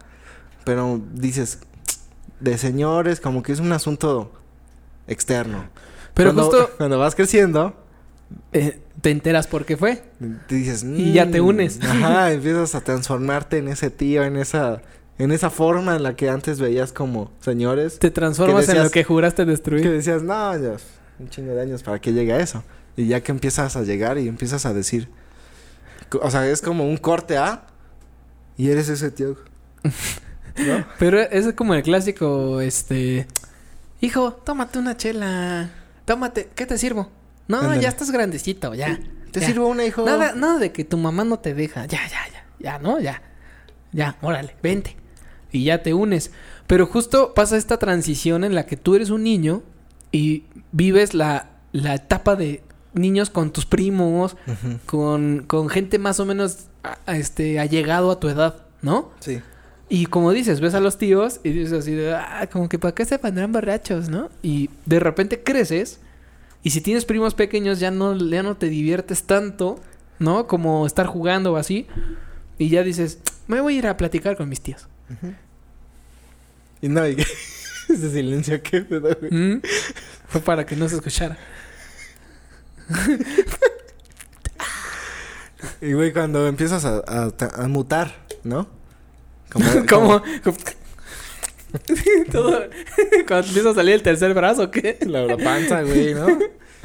pero dices, de señores, como que es un asunto externo. Pero Cuando- justo Cuando vas creciendo, eh, te enteras por qué fue. te dices... Y ya te "Mm", unes. Ajá, empiezas a transformarte en ese tío, en esa... En esa forma en la que antes veías como señores. Te transformas en lo que juraste Que destruir. decías, no, ya, un chingo de años para que llegue a eso. Y ya que empiezas a llegar y empiezas a decir... O sea, es como un corte A. Y eres ese tío. ¿No? Pero es como el clásico, este... Hijo, tómate una chela. Tómate, ¿qué te sirvo? No, ya estás grandecito, ya. ¿Te ya. sirvo una, hijo? Nada, nada de que tu mamá no te deja. Ya, ya, ya. Ya, ¿no? Ya. Ya, órale, vente. Y ya te unes. Pero justo pasa esta transición en la que tú eres un niño y vives la, la etapa de niños con tus primos, con, con gente más o menos a- a este, allegado a tu edad, ¿no? Sí. Y como dices, ves a los tíos y dices así de, ah, como que para qué se pondrán borrachos, ¿no? Y de repente creces y si tienes primos pequeños ya no, ya no te diviertes tanto, ¿no? Como estar jugando o así. Y ya dices, me voy a ir a platicar con mis tíos. Y no, y ese silencio, ¿qué pedo, güey? ¿Mm? Fue para que no se escuchara. Y, güey, cuando empiezas a, a, a mutar, ¿no? Como, ¿Cómo? Todo... Cuando empieza a salir el tercer brazo, ¿qué? La, la panza, güey, ¿no?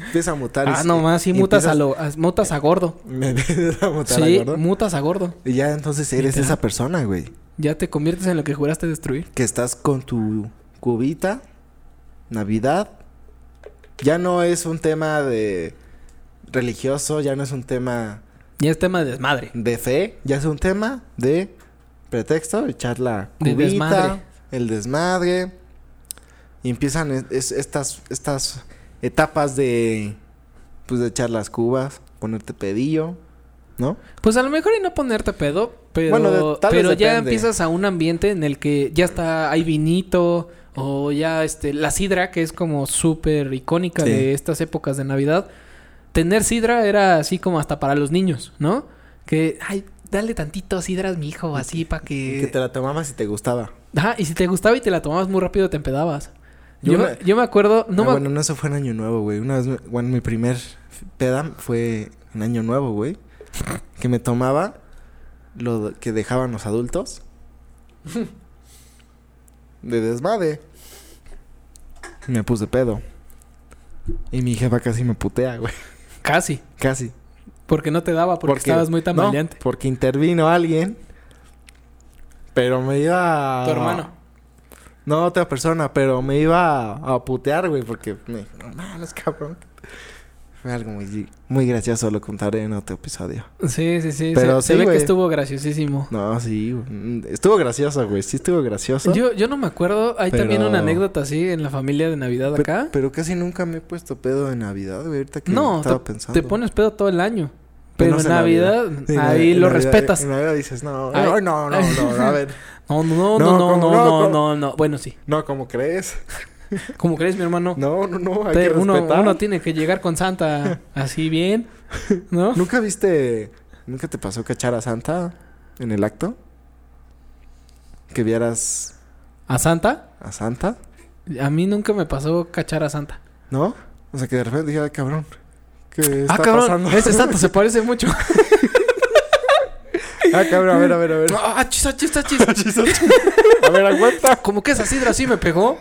Empieza a mutar. Ah, sí- no más, sí y mutas a lo... a- mutas a gordo. Me empiezas a mutar, Sí, ¿gordo? mutas a gordo. Y ya entonces eres Literal. esa persona, güey. Ya te conviertes en lo que juraste destruir. Que estás con tu cubita, Navidad. Ya no es un tema de religioso, ya no es un tema Ya es tema de desmadre. de fe, ya es un tema de pretexto, echar la De cubita, desmadre. el desmadre. Y empiezan es- es- estas, estas etapas de pues de echar las cubas, ponerte pedillo, ¿no? Pues a lo mejor y no ponerte pedo, pero, Bueno, de- tal vez pero ya depende. empiezas a un ambiente en el que ya está, hay vinito, o ya este, la sidra, que es como súper icónica Sí. de estas épocas de Navidad. Tener sidra era así como hasta para los niños, ¿no? Que, ay, dale tantito sidras, mi hijo, así para que... Que te la tomabas y te gustaba. Ajá, y si te gustaba y te la tomabas muy rápido, te empedabas. Yo, Yo me, me- yo me acuerdo, no Ah, me bueno, no, eso fue en Año Nuevo, güey. Una vez, me- bueno, mi primer peda fue en Año Nuevo, güey. Que me tomaba lo que dejaban los adultos. De desmadre. Me puse pedo. Y mi jefa casi me putea, güey. casi, Casi. porque no te daba, porque, estabas muy no, tambaleante. porque intervino alguien. Pero me iba... a- Tu hermano. No, otra persona, pero me iba a, a putear, güey, porque me dijo, no mames, cabrón. Fue algo muy, muy gracioso, lo contaré en otro episodio. Sí, sí, sí. Pero se, se sí, ve güey. que estuvo graciosísimo. No, sí, estuvo gracioso, güey, sí estuvo gracioso. Yo, yo no me acuerdo. Hay Pero- también una anécdota así en la familia de Navidad acá. Pero casi nunca me he puesto pedo en Navidad, güey, ahorita que no, estaba te, pensando. te pones pedo todo el año. Pero, en Navidad, Sí, ahí en lo Navidad- respetas. En Navidad dices, no, Ay. no, no, no, no, a ver. No, no, no, No, no, no, ¿cómo no, no? no, Bueno, sí. No, ¿cómo crees? ¿Cómo crees, mi hermano? No, no, no, hay Te- que uno, respetar. uno tiene que llegar con Santa así bien, ¿no? ¿Nunca viste, nunca te pasó cachar a Santa en el acto? Que vieras ¿A Santa? a Santa, A mí nunca me pasó cachar a Santa. ¿no? O sea, que de repente dije, ay, cabrón, ¿qué está ah, cabrón, pasando? ese Santa se parece mucho. ah, cabrón, a ver, a ver, a ver. ah, chis, ah, chis, ah, chis. a ver, aguanta. Como que esa sidra sí me pegó.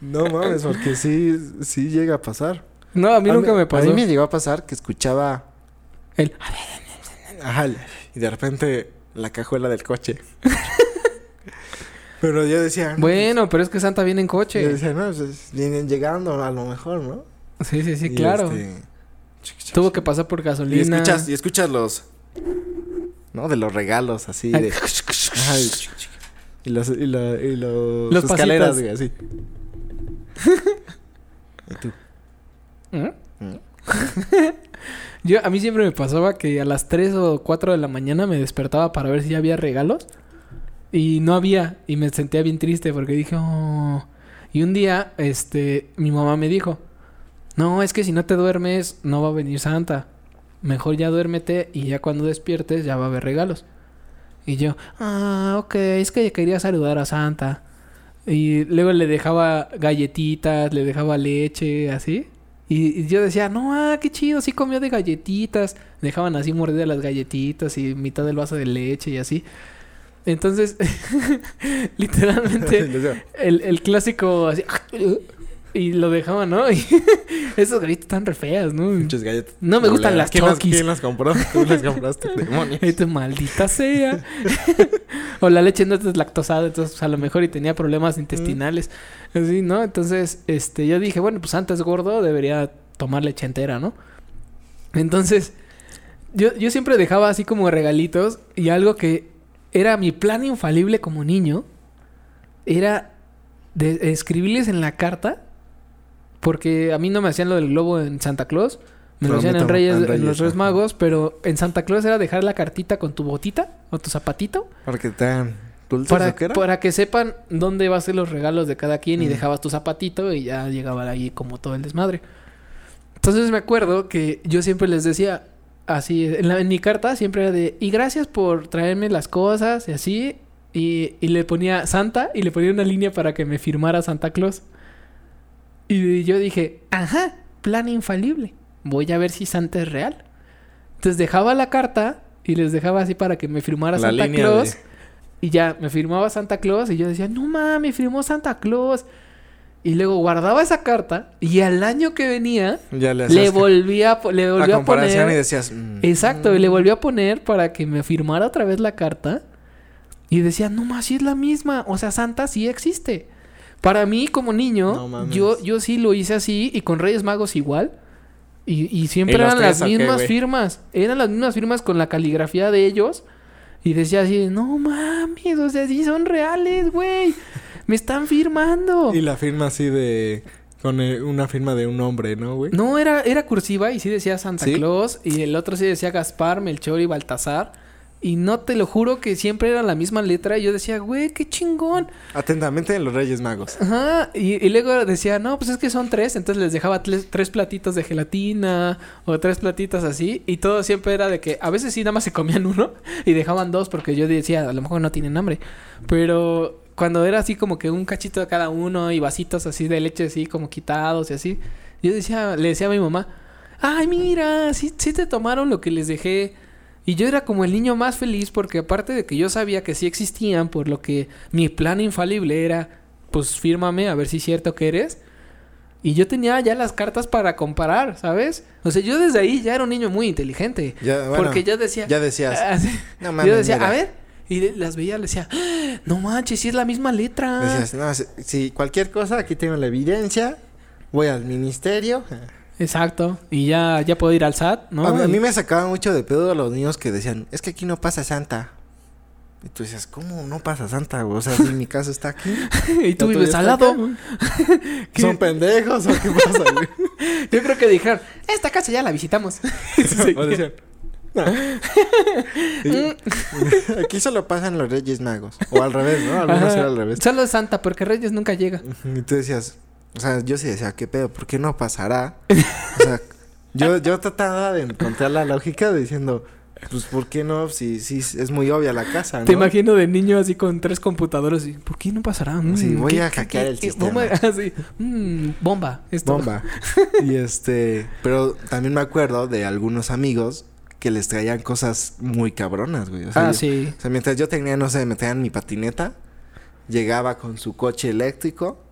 No mames, porque sí, sí llega a pasar. No, a mí nunca me pasó. A mí me llegó a pasar que escuchaba, El- ajá, y de repente la cajuela del coche. Pero yo decía, no, Bueno, pero es que Santa viene en yo coche. decía, no, pues, vienen llegando a lo mejor, ¿no? Sí, sí, sí, Y, claro. este, Tuvo que pasar por Y gasolina. escuchas, y escuchas los. ¿No? De los regalos, así de. Y, los. Y, lo- y los. Los escaleras, güey, así. y tú. ¿Mm? ¿Mm? Yo, a mí siempre me pasaba que a las 3 o 4 de la mañana me despertaba para ver si ya había regalos. Y no había. Y me sentía bien triste porque dije, oh. Y un día, este, mi mamá me dijo, no, es que si no te duermes, no va a venir Santa. Mejor ya duérmete y ya cuando despiertes ya va a haber regalos. Y yo, ah, ok, es que quería saludar a Santa. Y luego le dejaba galletitas, le dejaba leche, así. Y, y yo decía, no, ah, qué chido, sí comió de galletitas. Dejaban así mordidas las galletitas y mitad del vaso de leche y así. Entonces, literalmente, el, el clásico así. Y lo dejaban, ¿no? Y esas galletas están re feas, ¿no? Muchas galletas. No me gustan las ¿Quién las. ¿Quién las compró? Tú las compraste, demonios. Tu maldita sea. o la leche no es deslactosada, entonces a lo mejor y tenía problemas intestinales. Así, ¿no? Entonces, este, yo dije, bueno, pues antes gordo debería tomar leche entera, ¿no? Entonces, yo, yo siempre dejaba así como regalitos y algo que era mi plan infalible como niño era de escribirles en la carta, porque a mí no me hacían lo del globo en Santa Claus, me lo hacían en, Reyes, en los Reyes. Magos, pero en Santa Claus era dejar la cartita con tu botita o tu zapatito Para que te dulces para, para que sepan dónde va a ser los regalos de cada quien y dejabas tu zapatito y ya llegaba ahí como todo el desmadre. Entonces me acuerdo que yo siempre les decía así, en, la- en mi carta siempre era de, y gracias por traerme las cosas y así, y, y le ponía Santa y le ponía una línea para que me firmara Santa Claus. Y yo dije, ajá, plan infalible, voy a ver si Santa es real. Entonces dejaba la carta y les dejaba así para que me firmara La Santa Claus. de- Y ya, me firmaba Santa Claus y yo decía, no mames, firmó Santa Claus. Y luego guardaba esa carta y al año que venía Ya le volvía, le la a poner. y decías... mm, Exacto, y le volvió a poner para que me firmara otra vez la carta. Y decía, no más, sí es la misma. O sea, Santa sí existe. Para mí, como niño, No yo, yo sí lo hice así y con Reyes Magos igual. Y, y siempre ¿Y los eran las tres mismas firmas. Eran las mismas firmas con la caligrafía de ellos. Y decía así, no mames, o sea, sí son reales, güey. Me están firmando. Y la firma así de... Con una firma de un hombre, ¿no, güey? No, era, era cursiva y sí decía Santa ¿Sí? Claus. Y el otro sí decía Gaspar, Melchor y Baltasar. Y no te lo juro que siempre era la misma letra. Y yo decía, güey, qué chingón. Atentamente los Reyes Magos. Ajá. Y, y luego decía, no, pues es que son tres. Entonces les dejaba tres, tres platitos de gelatina o tres platitos así. Y todo siempre era de que a veces sí nada más se comían uno y dejaban dos porque yo decía, a lo mejor no tienen hambre. Pero cuando era así como que un cachito de cada uno y vasitos así de leche así como quitados y así. Yo decía, le decía a mi mamá, ay, mira, sí, sí te tomaron lo que les dejé. Y yo era como el niño más feliz porque aparte de que yo sabía que sí existían, por lo que mi plan infalible era, pues fírmame a ver si es cierto que eres. Y yo tenía ya las cartas para comparar, ¿sabes? O sea, yo desde ahí ya era un niño muy inteligente. Ya, bueno, porque ya decía... Ya decías... Ah, sí. No yo mames, decía, mira". a ver. Y le- las veía, le decía, "Ah, no manches, sí es la misma letra. Decías, no, si, si cualquier cosa, aquí tengo la evidencia. Voy al ministerio. Exacto. Y ya, ya puedo ir al SAT, ¿no? a, mí, a mí Y- me sacaba mucho de pedo a los niños que decían, es que aquí no pasa Santa. Y tú decías, ¿cómo no pasa Santa, güey? O sea, si mi casa está aquí. y tú vives al lado. ¿Son pendejos o qué pasa, güey? Yo creo que dijeron, esta casa ya la visitamos. O decían, "No". Y- aquí solo pasan los Reyes Magos. O al revés, ¿no? Ajá. era al revés. Solo es Santa, porque Reyes nunca llega. Y tú decías, o sea, yo sí decía, ¿qué pedo? ¿Por qué no pasará? O sea, yo, yo trataba de encontrar la lógica diciendo, pues, ¿por qué no? Si, si es muy obvia la casa, ¿no? Te imagino de niño así con tres computadoras y ¿por qué no pasará? Mm, Sí, voy ¿qué- a hackear el sistema. Bomba, Ah, sí. Mm, bomba. Esto. Bomba. Y este, pero también me acuerdo de algunos amigos que les traían cosas muy cabronas, güey. O sea, Ah, yo- sí. O sea, mientras yo tenía, no sé, me traían mi patineta, llegaba con su coche eléctrico,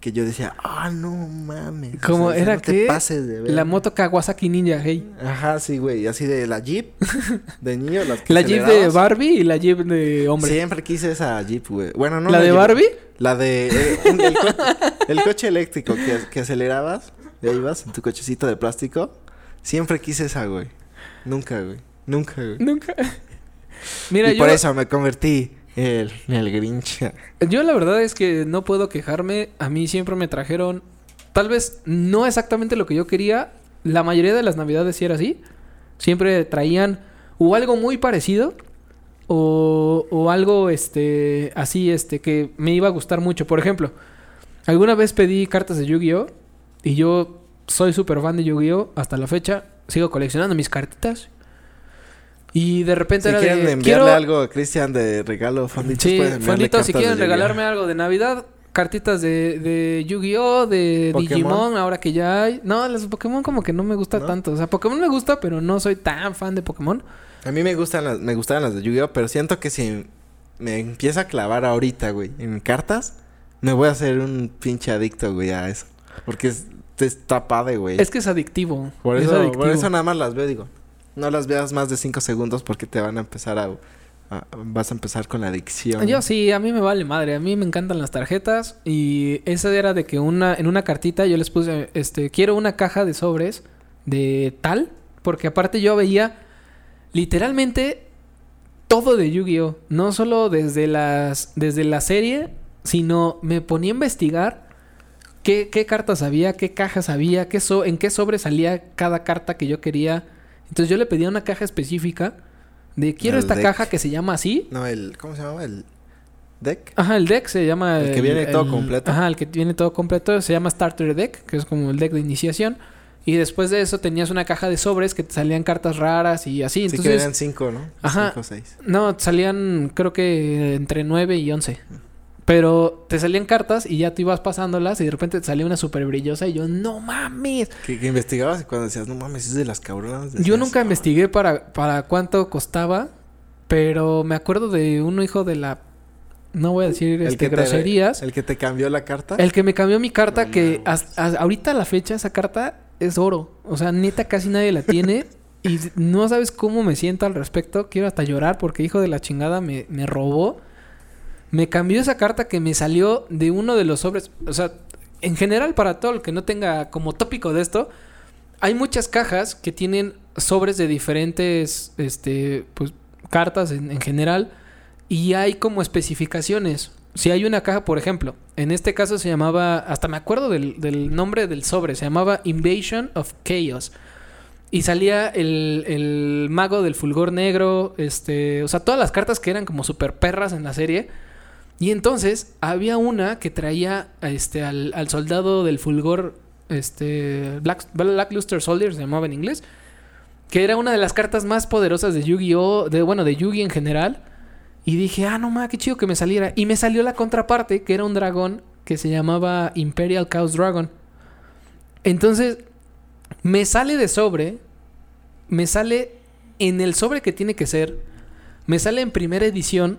que yo decía, ah, no mames. o Como sea, era no te que pases de ver. la moto Kawasaki Ninja, hey. Ajá, sí, güey. Así de la Jeep de niño. las que La Jeep de. Barbie y la Jeep de hombre. Siempre quise esa Jeep, güey. Bueno, no ¿La de Jeep, Barbie? La de... eh, un- el, co- el coche eléctrico que, que acelerabas. Y ahí ibas en tu cochecito de plástico. Siempre quise esa, güey. Nunca, güey. Nunca, güey. Nunca. Mira, y yo, por eso me convertí el, el Grinch. yo la verdad es que no puedo quejarme. A mí siempre me trajeron, tal vez no exactamente lo que yo quería. La mayoría de las navidades sí era así. Siempre traían o algo muy parecido o, o algo este así este que me iba a gustar mucho. Por ejemplo, alguna vez pedí cartas de Yu-Gi-Oh y yo soy súper fan de Yu-Gi-Oh hasta la fecha. Sigo coleccionando mis cartitas. Y de repente Si era quieren de enviarle quiero algo a Cristian de regalo, fonditos, Sí, pueden si quieren regalarme algo de Navidad, cartitas de, de Yu-Gi-Oh, de Pokémon. Digimon, ahora que ya hay. No, los Pokémon como que no me gusta ¿No? tanto. O sea, Pokémon me gusta, pero no soy tan fan de Pokémon. A mí me gustan las, me gustaban las de Yu-Gi-Oh, pero siento que si me empieza a clavar ahorita, güey, en cartas, me voy a hacer un pinche adicto, güey, a eso. Porque es, está padre, güey. Es que es adictivo. Por es eso, adictivo. por eso nada más las veo, digo. No las veas más de cinco segundos porque te van a empezar a, vas a empezar con la adicción. Yo sí, a mí me vale madre. A mí me encantan las tarjetas. Y esa era de que una, en una cartita yo les puse, este, quiero una caja de sobres de tal. Porque aparte yo veía literalmente todo de Yu-Gi-Oh! No solo desde las. desde la serie. Sino me ponía a investigar qué, qué cartas había, qué cajas había, qué so- en qué sobre salía cada carta que yo quería. Entonces yo le pedía una caja específica de quiero El esta deck. caja que se llama así. No, el... ¿Cómo se llama? El deck. Ajá, el deck se llama... El que viene todo completo. Ajá, el que viene todo completo se llama Starter Deck, que es como el deck de iniciación. Y después de eso tenías una caja de sobres que te salían cartas raras y así. sí, Entonces, que eran cinco, ¿no? Ajá. Cinco seis. no, salían creo que entre 9 y 11. Pero te salían cartas y ya tú ibas pasándolas y de repente te salía una súper brillosa y yo, no mames. Que, que investigabas y cuando decías, no mames, es de las cabronas. Yo nunca investigué para, para cuánto costaba, pero me acuerdo de un hijo de la... No voy a decir este, te- groserías. el que te cambió la carta. El que me cambió mi carta, No que hasta- ahorita a la fecha esa carta es oro. O sea, neta casi nadie la tiene. y no sabes cómo me siento al respecto. Quiero hasta llorar porque hijo de la chingada me, me robó. Me cambió esa carta que me salió de uno de los sobres. O sea, en general para todo el que no tenga como tópico de esto, hay muchas cajas que tienen sobres de diferentes, este, pues, cartas en, en general. Y hay como especificaciones. Si hay una caja, por ejemplo, en este caso se llamaba, hasta me acuerdo del, del nombre del sobre, se llamaba Invasion of Chaos. Y salía el, el mago del fulgor negro, este, o sea, todas las cartas que eran como super perras en la serie. Y entonces había una que traía este, al, soldado del fulgor, este, Black, Black Luster Soldier, se llamaba en inglés, que era una de las cartas más poderosas de Yu-Gi-Oh! De, bueno, de Yu-Gi en general. Y dije, ah, no ma, qué chido que me saliera. Y me salió la contraparte, que era un dragón que se llamaba Imperial Chaos Dragon. Entonces, me sale de sobre, me sale en el sobre que tiene que ser, me sale en primera edición.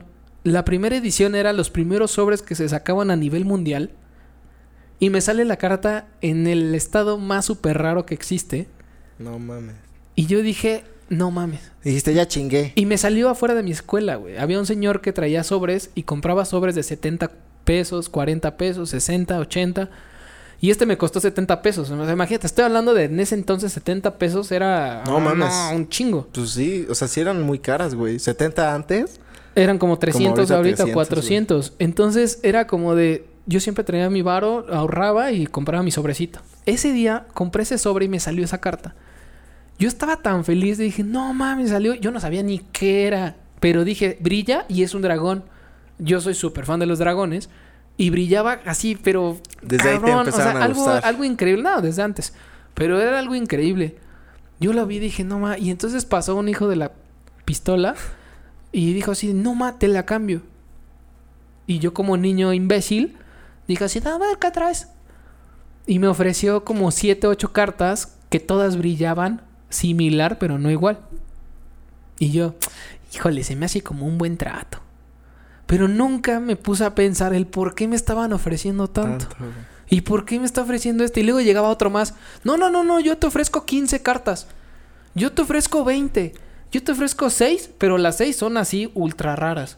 La primera edición era los primeros sobres que se sacaban a nivel mundial. Y me sale la carta en el estado más súper raro que existe. No mames. Y yo dije, no mames. Dijiste, ya chingué. Y me salió afuera de mi escuela, güey. Había un señor que traía sobres y compraba sobres de 70 pesos, 40 pesos, 60, 80. Y este me costó 70 pesos. Imagínate, estoy hablando de en ese entonces 70 pesos era No mames. un chingo. Pues sí, o sea, sí eran muy caras, güey. 70 antes. Eran como 300 ahorita ahorita, 300, 400. Entonces era como de yo siempre traía mi varo, ahorraba y compraba mi sobrecito. Ese día compré ese sobre y me salió esa carta. Yo estaba tan feliz, dije, no mames, salió. Yo no sabía ni qué era. Pero dije, brilla y es un dragón. Yo soy súper fan de los dragones. Y brillaba así, pero. Desde ahí te a algo, gustar. algo increíble. No, desde antes. Pero era algo increíble. Yo lo vi y dije, no ma. Y entonces pasó un hijo de la pistola. Y dijo así, no ma, te la cambio. Y yo como niño imbécil, dije así, a ver, ¿qué traes? Y me ofreció como siete, ocho cartas que todas brillaban similar, pero no igual. Y yo, híjole, se me hace como un buen trato. Pero nunca me puse a pensar el por qué me estaban ofreciendo tanto. ¿Y por qué me está ofreciendo este? Y luego llegaba otro más. No, no, no, no, yo te ofrezco 15 cartas. Yo te ofrezco 20. Yo te ofrezco 6, pero las 6 son así ultra raras.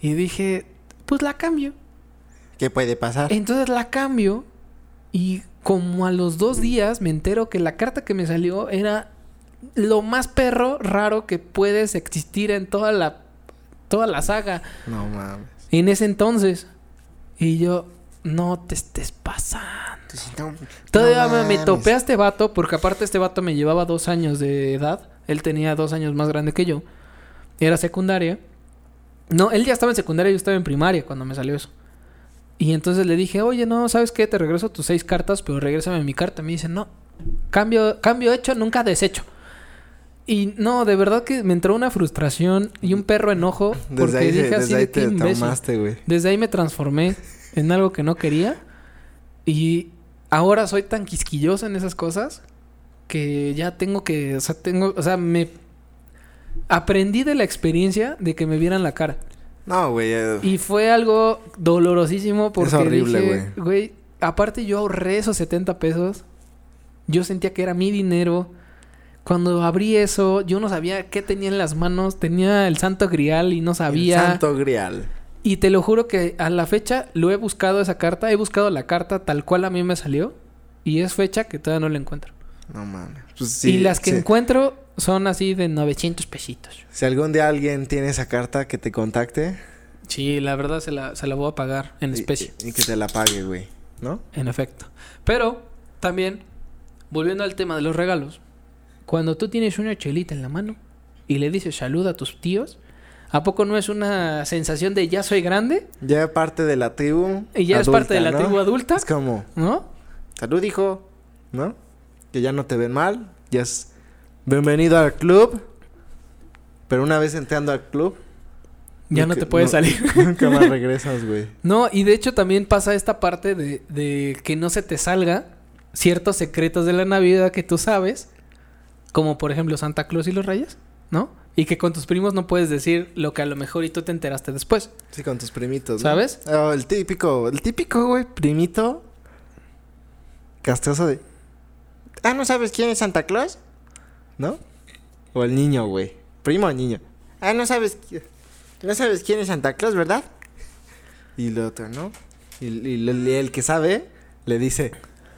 Y dije, pues la cambio. ¿Qué puede pasar? Entonces la cambio y como a los dos días me entero que la carta que me salió era lo más perro raro que puedes existir en toda la toda la saga No mames. en ese entonces. Y yo, no te estés pasando. No, Todavía no me, topé a este vato, porque aparte este vato me llevaba dos años de edad. Él tenía dos años más grande que yo. Era secundaria. No, él ya estaba en secundaria, yo estaba en primaria cuando me salió eso. Y entonces le dije, oye, no, ¿sabes qué? Te regreso tus seis cartas, pero regrésame mi carta. Me dice, no, cambio, cambio hecho, nunca deshecho. Y no, de verdad que me entró una frustración y un perro enojo. Porque Desde ahí, dije desde así ahí de te imbécil. tomaste, güey. Desde ahí me transformé en algo que no quería. Y ahora soy tan quisquilloso en esas cosas que ya tengo que, o sea, tengo, o sea, me aprendí de la experiencia de que me vieran la cara. No, güey. eh, Y fue algo dolorosísimo porque horrible, dije, güey, aparte yo ahorré esos 70 pesos. Yo sentía que era mi dinero. Cuando abrí eso, yo no sabía qué tenía en las manos. Tenía el santo grial y no sabía. El santo grial. Y te lo juro que a la fecha lo he buscado esa carta. He buscado la carta tal cual a mí me salió. Y es fecha que todavía no la encuentro. No mames. Pues sí, y las que sí. encuentro son así de 900 pesitos. Si algún día alguien tiene esa carta, que te contacte. Sí, la verdad se la, se la voy a pagar en y- especie. Y, y que te la pague, güey. ¿No? En efecto. Pero también, volviendo al tema de los regalos, cuando tú tienes una chelita en la mano y le dices salud a tus tíos, ¿a poco no es una sensación de ya soy grande? Ya parte de la tribu. Y ya es parte de la ¿no? tribu adulta, Es como, ¿no? salud, hijo. ¿No? Que ya no te ven mal. Ya es bienvenido al club. Pero una vez entrando al club, Ya no te puedes salir. Nunca más regresas, güey. No, y de hecho también pasa esta parte de, de que no se te salga ciertos secretos de la Navidad que tú sabes, como por ejemplo Santa Claus y los Reyes, ¿no? Y que con tus primos no puedes decir lo que a lo mejor y tú te enteraste después. Sí, con tus primitos. ¿no? ¿Sabes? Oh, el típico, el típico, güey, primito. Castroso de. Ah, ¿no sabes quién es Santa Claus? ¿No? O el niño, güey. Primo o niño. Ah, ¿no sabes ¿No sabes quién es Santa Claus, verdad? Y el otro, ¿no? Y, y el, el que sabe le dice: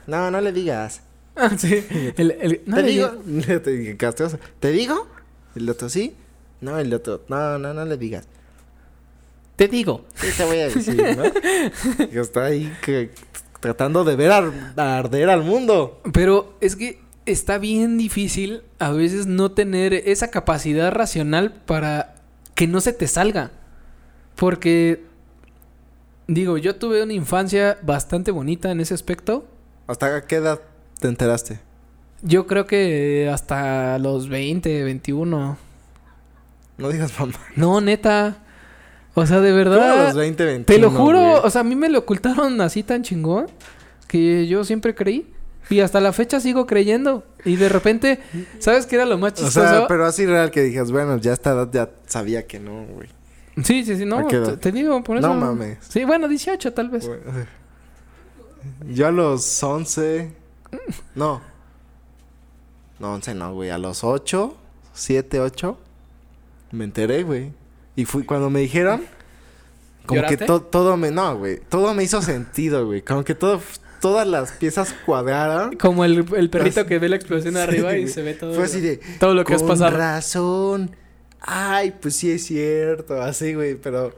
No, no le digas. Ah, sí. El, el- no ¿Te le digo? Te Castroso. ¿Te digo? El otro, sí. No, el otro, no, no, no le digas. Te digo. Sí, te voy a decir, ¿no? que está ahí que, tratando de ver ar- arder al mundo. Pero es que está bien difícil a veces no tener esa capacidad racional para que no se te salga. Porque, digo, yo tuve una infancia bastante bonita en ese aspecto. ¿Hasta qué edad te enteraste? Yo creo que hasta los 20, 21. No digas mamá. No, neta. O sea, de ¿Cómo a verdad. los 20, 21, Te lo juro, güey? o sea, a mí me lo ocultaron así tan chingón que yo siempre creí. Y hasta la fecha sigo creyendo. Y de repente, ¿sabes qué era lo más O chistoso? sea, pero así real que digas, bueno, ya a esta edad ya sabía que no, güey. Sí, sí, sí, no, te, te digo, por eso. No mames. Sí, bueno, 18 tal vez. Güey, Yo a los 11... No. No, 11 no, güey. A los 8, 7, 8... Me enteré, güey. Y fui cuando me dijeron... Como ¿Lloraste? que to- todo me... No, güey. Todo me hizo sentido, güey. Como que todo... Todas las piezas cuadraron. Como el, el perrito Así- que ve la explosión Sí, arriba y güey. se ve todo, Fue así de... todo lo que has Con pasado. razón. Ay, pues sí es cierto. Así, güey. Pero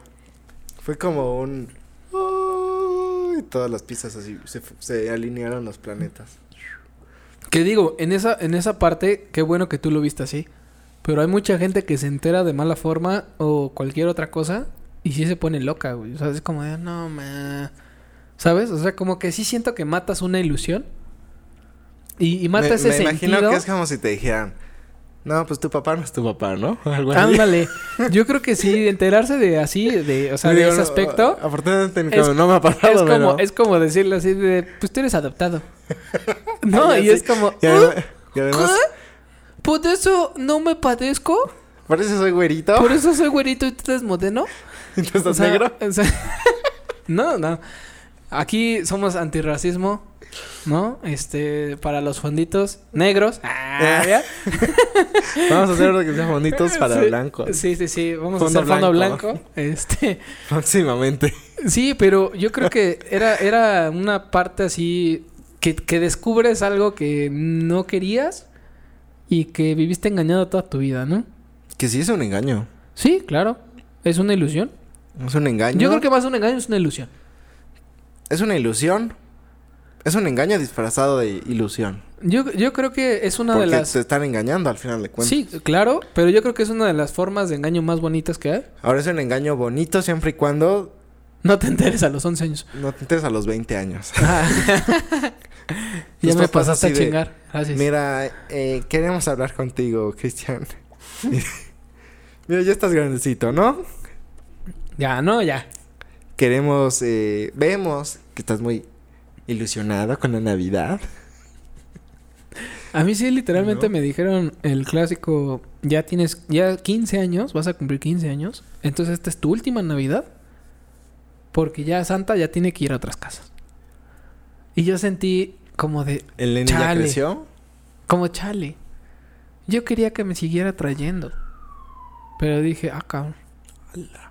fue como un... Ay, todas las piezas así. Se, se alinearon los planetas. Que digo, en esa, en esa parte, qué bueno que tú lo viste así. Pero hay mucha gente que se entera de mala forma o cualquier otra cosa y sí se pone loca, güey. O sea, es como de, no, ma. ¿Sabes? O sea, como que sí siento que matas una ilusión. Y, y mata me, ese me sentido. imagino que es como si te dijeran... No, pues tu papá no es tu papá, ¿no? Algo. Ándale. Yo creo que sí, enterarse de así, de, o sea, de ese aspecto. Afortunadamente no me ha pasado, Es como, pero- es como decirle así de, pues tú eres adoptado. no, Ay, y es como, Y además, y además, ¿qué? ¿Por eso no me padezco? por eso soy güerito. ¿Por eso soy güerito y tú eres modeno? ¿Y tú estás negro? no, no. Aquí somos antirracismo, ¿no? Este, para los fonditos negros. Ah, ¿ya? Vamos a hacer que sean bonitos para Sí, blancos. Sí, sí, sí. Vamos Fondo a hacer fondo blanco. blanco. Este, Próximamente. sí, pero yo creo que era, era una parte así que, que descubres algo que no querías y que viviste engañado toda tu vida, ¿no? Que sí es un engaño. Sí, claro. Es una ilusión. Es un engaño. Yo creo que más un engaño es una ilusión. Es una ilusión. Es un engaño disfrazado de ilusión. Yo, yo creo que es una porque de las... te están engañando al final de cuentas. Sí, claro, pero yo creo que es una de las formas de engaño más bonitas que hay. Ahora es un engaño bonito siempre y cuando No te enteres a los 11 años. no te enteres a los 20 años. ya Tus me pasaste a chingar. Gracias. Mira, eh, queremos hablar contigo, Cristian. Mira, ya estás grandecito, ¿no? Ya, no, ya. Queremos, eh, vemos que estás muy ilusionado con la Navidad. A mí sí, literalmente ¿No? me dijeron el clásico, ya tienes, ya 15 años, vas a cumplir 15 años, entonces esta es tu última Navidad, porque ya Santa ya tiene que ir a otras casas. Y yo sentí como de, ¿El nene ya creció? como chale. Yo quería que me siguiera trayendo. Pero dije, ah, cabrón.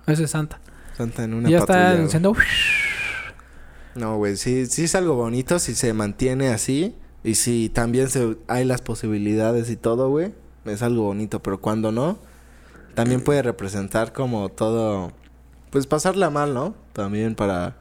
Ese es Santa. Santa en una ya está diciendo... No, güey, sí, sí es algo bonito si se mantiene así. Y si también se, hay las posibilidades y todo, güey. Es algo bonito, pero cuando no, también puede representar como todo... Pues pasarla mal, ¿no? También para...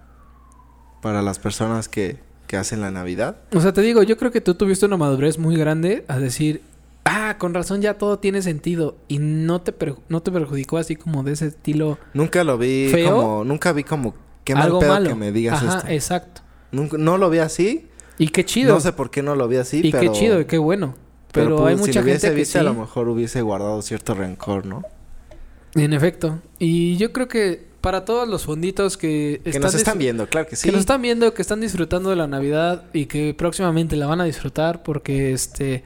Para las personas que, que hacen la Navidad. O sea, te digo, yo creo que tú tuviste una madurez muy grande a decir, ah, con razón ya todo tiene sentido. Y no te, no te perjudicó así como de ese estilo Nunca lo vi ¿Feo? como... Nunca vi como... Qué mal algo pedo malo. que me digas Ajá, esto. exacto. Nunca- no lo vi así. Y qué chido. No sé por qué no lo vi así, y pero... qué chido, y qué bueno. Pero, pues, hay si mucha lo hubiese gente que visto, sí. a lo mejor hubiese guardado cierto rencor, ¿no? En efecto. Y yo creo que para todos los fonditos que, Que nos están viendo, claro que sí. Que nos están viendo, que están disfrutando de la Navidad y que próximamente la van a disfrutar porque este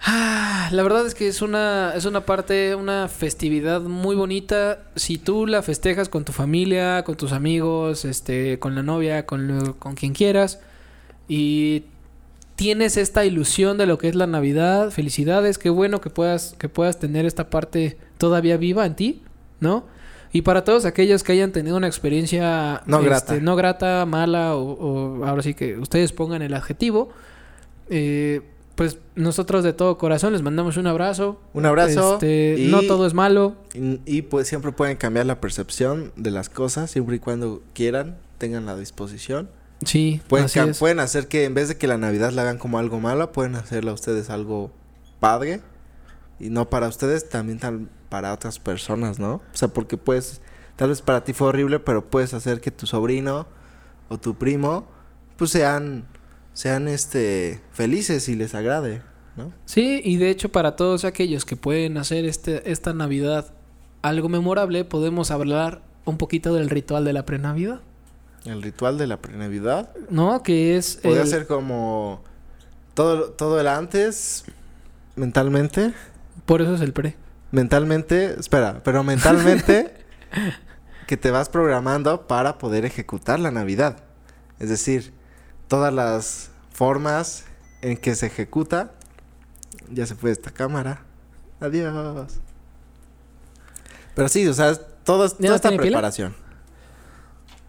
ah, la verdad es que es una es una parte, una festividad muy bonita. Si tú la festejas con tu familia, con tus amigos, este, con la novia, con lo- con quien quieras y tienes esta ilusión de lo que es la Navidad, felicidades, qué bueno que puedas que puedas tener esta parte todavía viva en ti, ¿no? Y para todos aquellos que hayan tenido una experiencia No este, grata. no grata, mala o, o ahora sí que ustedes pongan el adjetivo, eh, pues nosotros de todo corazón les mandamos un abrazo. Un abrazo. Este, y, No todo es malo. y, y, pues siempre pueden cambiar la percepción de las cosas, siempre y cuando quieran, tengan la disposición. Sí, Pueden, así cam- es. pueden hacer que en vez de que la Navidad la hagan como algo malo, pueden hacerla ustedes algo padre. Y no para ustedes, también tal para otras personas, ¿no? O sea, porque pues, tal vez para ti fue horrible, pero puedes hacer que tu sobrino o tu primo, pues sean, sean este, felices y les agrade, ¿no? Sí, y de hecho para todos aquellos que pueden hacer este, esta Navidad algo memorable, podemos hablar un poquito del ritual de la prenavidad, El ritual de la pre-Navidad ¿no? Que es... podría el- ser como todo, todo el antes, mentalmente. Por eso es el pre. Mentalmente, espera, pero mentalmente que te vas programando para poder ejecutar la Navidad. Es decir, todas las formas en que se ejecuta. Ya se fue esta cámara. Adiós. Pero sí, o sea, todo, ¿Ya toda no esta pila? preparación.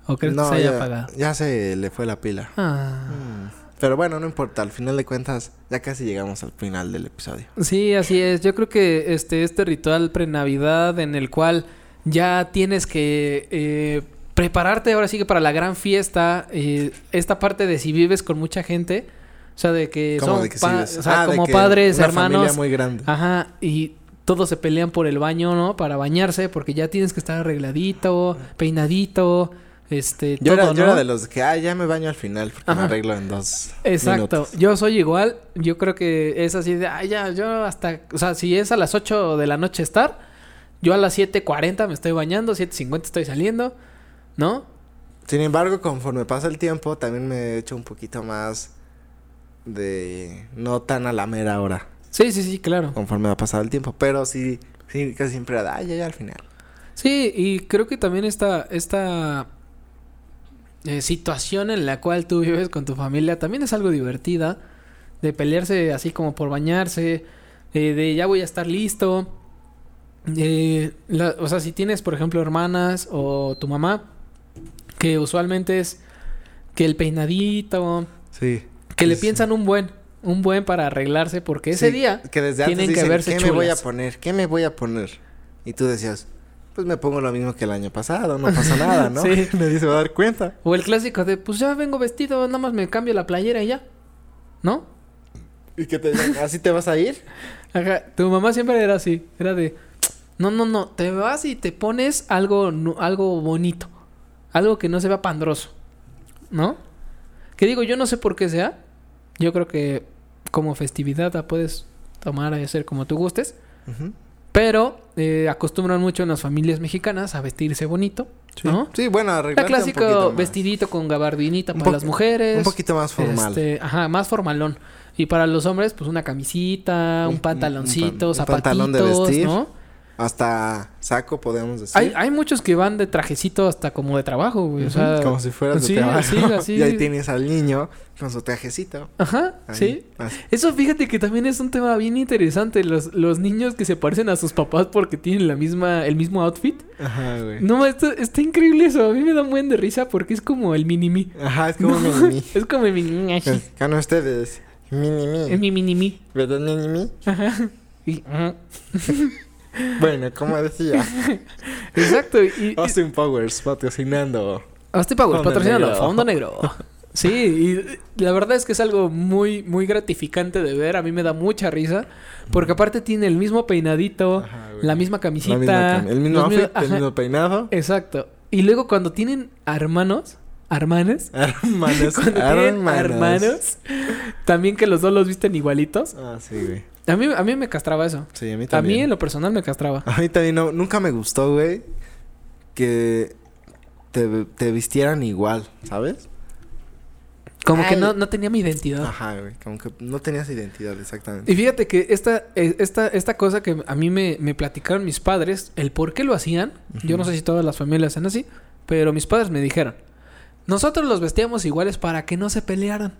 ¿O crees No, que se haya ya, apagado? ya se le fue la pila. Ah. Mm. Pero bueno, no importa. Al final de cuentas, ya casi llegamos al final del episodio. Sí, así es. Yo creo que este, este ritual pre-Navidad en el cual ya tienes que eh, prepararte ahora sí que para la gran fiesta, eh, esta parte de si vives con mucha gente, o sea, de que ¿Cómo son de que pa- sí ves? o sea, Ah, de como que padres, una hermanos, familia muy grande. ajá, y todos se pelean por el baño, ¿no? Para bañarse, porque ya tienes que estar arregladito, peinadito, este, Yo, todo, era, yo ¿no? era de los que, ah, ya me baño al final porque me arreglo en dos Exacto. minutos. Yo soy igual. Yo creo que es así de, ay, ya, yo hasta, o sea, si es a las 8 de la noche estar, yo a las 7.40 me estoy bañando, 7.50 estoy saliendo, ¿no? Sin embargo, conforme pasa el tiempo, también me he hecho un poquito más de no tan a la mera hora, Sí, sí, sí, claro. conforme va pasado el tiempo. Pero sí, sí, casi siempre era, ah, ya, ya al final. Sí, y creo que también esta, esta eh, situación en la cual tú vives con tu familia también es algo divertida. De pelearse así como por bañarse, eh, de ya voy a estar listo. Eh, la- o sea, si tienes, por ejemplo, hermanas o tu mamá, que usualmente es que el peinadito, Sí. que le Sí. piensan un buen, un buen para arreglarse, porque ese Sí, día que desde tienen antes que verse ¿qué me voy a chulas". poner? ¿Qué me voy a poner? Y tú decías, pues me pongo lo mismo que el año pasado, no pasa nada, ¿no? Sí. Nadie se va a dar cuenta. O el clásico de, pues ya vengo vestido, nada más me cambio la playera y ya. ¿No? Y que te ¿así te vas a ir? Ajá, tu mamá siempre era así, era de, no, no, no, te vas y te pones algo, algo bonito, algo que no se vea pandroso, ¿no? Que digo, yo no sé por qué sea, yo creo que como festividad la puedes tomar y hacer como tú gustes, pero eh, acostumbran mucho en las familias mexicanas a vestirse bonito, ¿no? Sí, bueno, La arreglarte un vestidito con gabardinita Un para las mujeres. Un poquito más formal. Este, ajá, más formalón. Y para los hombres, pues una camisita, un, pantaloncito, un pan- un zapatitos, pantalón de vestir. ¿no? Hasta saco, podemos decir. Hay, hay muchos que van de trajecito hasta como de trabajo, güey. O sea, como si fueras de sí, trabajo. así, así. Y ahí tienes al niño con su trajecito. Ajá, Ahí, sí. así. Eso fíjate que también es un tema bien interesante. Los, los niños que se parecen a sus papás porque tienen la misma, el mismo outfit. Ajá, güey. No, esto, está increíble eso. A mí me da un buen de risa porque es como el mini-me. Ajá, es como mini Es como el mini-me así. Con ustedes. Mini Es mi. mi mini-me. ¿Verdad, mini mi? Ajá. Y- ajá. Bueno, como decía. Exacto. Y, Austin Powers patrocinando. Austin Powers, patrocinando. Fondo Negro. Sí, y la verdad es que es algo muy, muy gratificante de ver. A mí me da mucha risa. Porque aparte tiene el mismo peinadito, Ajá, la misma camisita. La misma cam- el mismo outfit, el mismo peinado. Exacto. Y luego cuando tienen hermanos, hermanes, Hermanos. hermanos. hermanos, también que los dos los visten igualitos. Ah, sí, güey. A mí, a mí me castraba eso. Sí, a mí A también. mí en lo personal me castraba. A mí también no, nunca me gustó, güey, que te, te vistieran igual, ¿sabes? Como que no, no tenía mi identidad. Ajá, güey, como que no tenías identidad, exactamente. Y fíjate que esta, eh, esta, esta cosa que a mí me, me platicaron mis padres, el por qué lo hacían, yo no sé si todas las familias hacen así, pero mis padres me dijeron, nosotros los vestíamos iguales para que no se pelearan.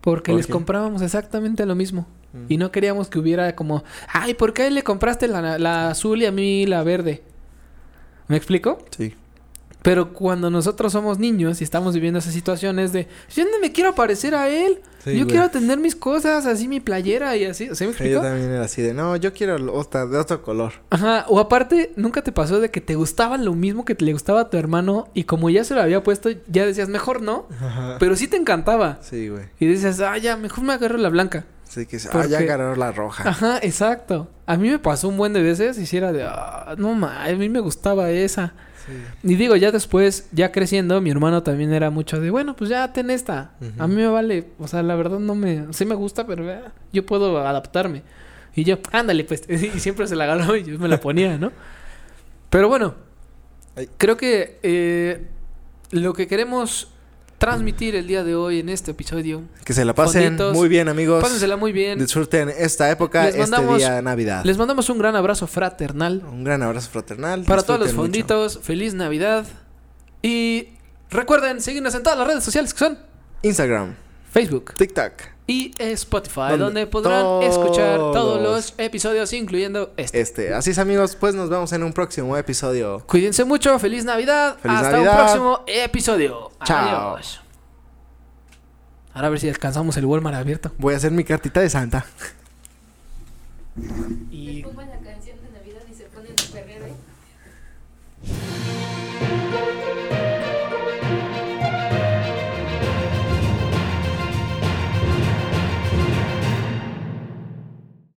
Porque ¿Por les qué? comprábamos exactamente lo mismo. Mm. Y no queríamos que hubiera como, ay, ¿por qué le compraste la, la azul y a mí la verde? ¿Me explico? Sí. Pero cuando nosotros somos niños y estamos viviendo esas situaciones de, yo no me quiero parecer a él, Sí, yo güey. quiero tener mis cosas, así mi playera y así, ¿se me Sí, yo explico? también era así de, no, yo quiero otra, de otro color. Ajá, o aparte, ¿nunca te pasó de que te gustaba lo mismo que te le gustaba a tu hermano y como ya se lo había puesto, ya decías, mejor no? Ajá. Pero sí te encantaba. Sí, güey. Y decías, ah, ya, mejor me agarro la blanca. Sí, que ah, Porque- ya agarró la roja. Ajá, exacto. A mí me pasó un buen de veces y si era de, ah, no ma, a mí me gustaba esa. Sí. Y digo, ya después, ya creciendo, mi hermano también era mucho de, bueno, pues ya ten esta. A mí me vale, o sea, la verdad no me, sí me gusta, pero eh, yo puedo adaptarme. Y yo, ándale, pues, y siempre se la agarró y yo me la ponía, ¿no? Pero bueno, Ay. creo que eh, lo que queremos transmitir el día de hoy en este episodio, Que se la pasen Fonditos. muy bien, amigos. pásensela muy bien. Disfruten esta época, Les este mandamos- día de Navidad. Les mandamos un gran abrazo fraternal. Un gran abrazo fraternal. Para todos los mucho. fonditos, feliz Navidad. Y recuerden seguirnos en todas las redes sociales que son Instagram, Facebook, TikTok y Spotify, donde, podrán escuchar todos los episodios, incluyendo este. Este, así es amigos, pues nos vemos en un próximo episodio. Cuídense mucho, feliz Navidad, hasta un próximo episodio. Chao. Adiós. Ahora a ver si descansamos el Walmart abierto. Voy a hacer mi cartita de Santa. Y...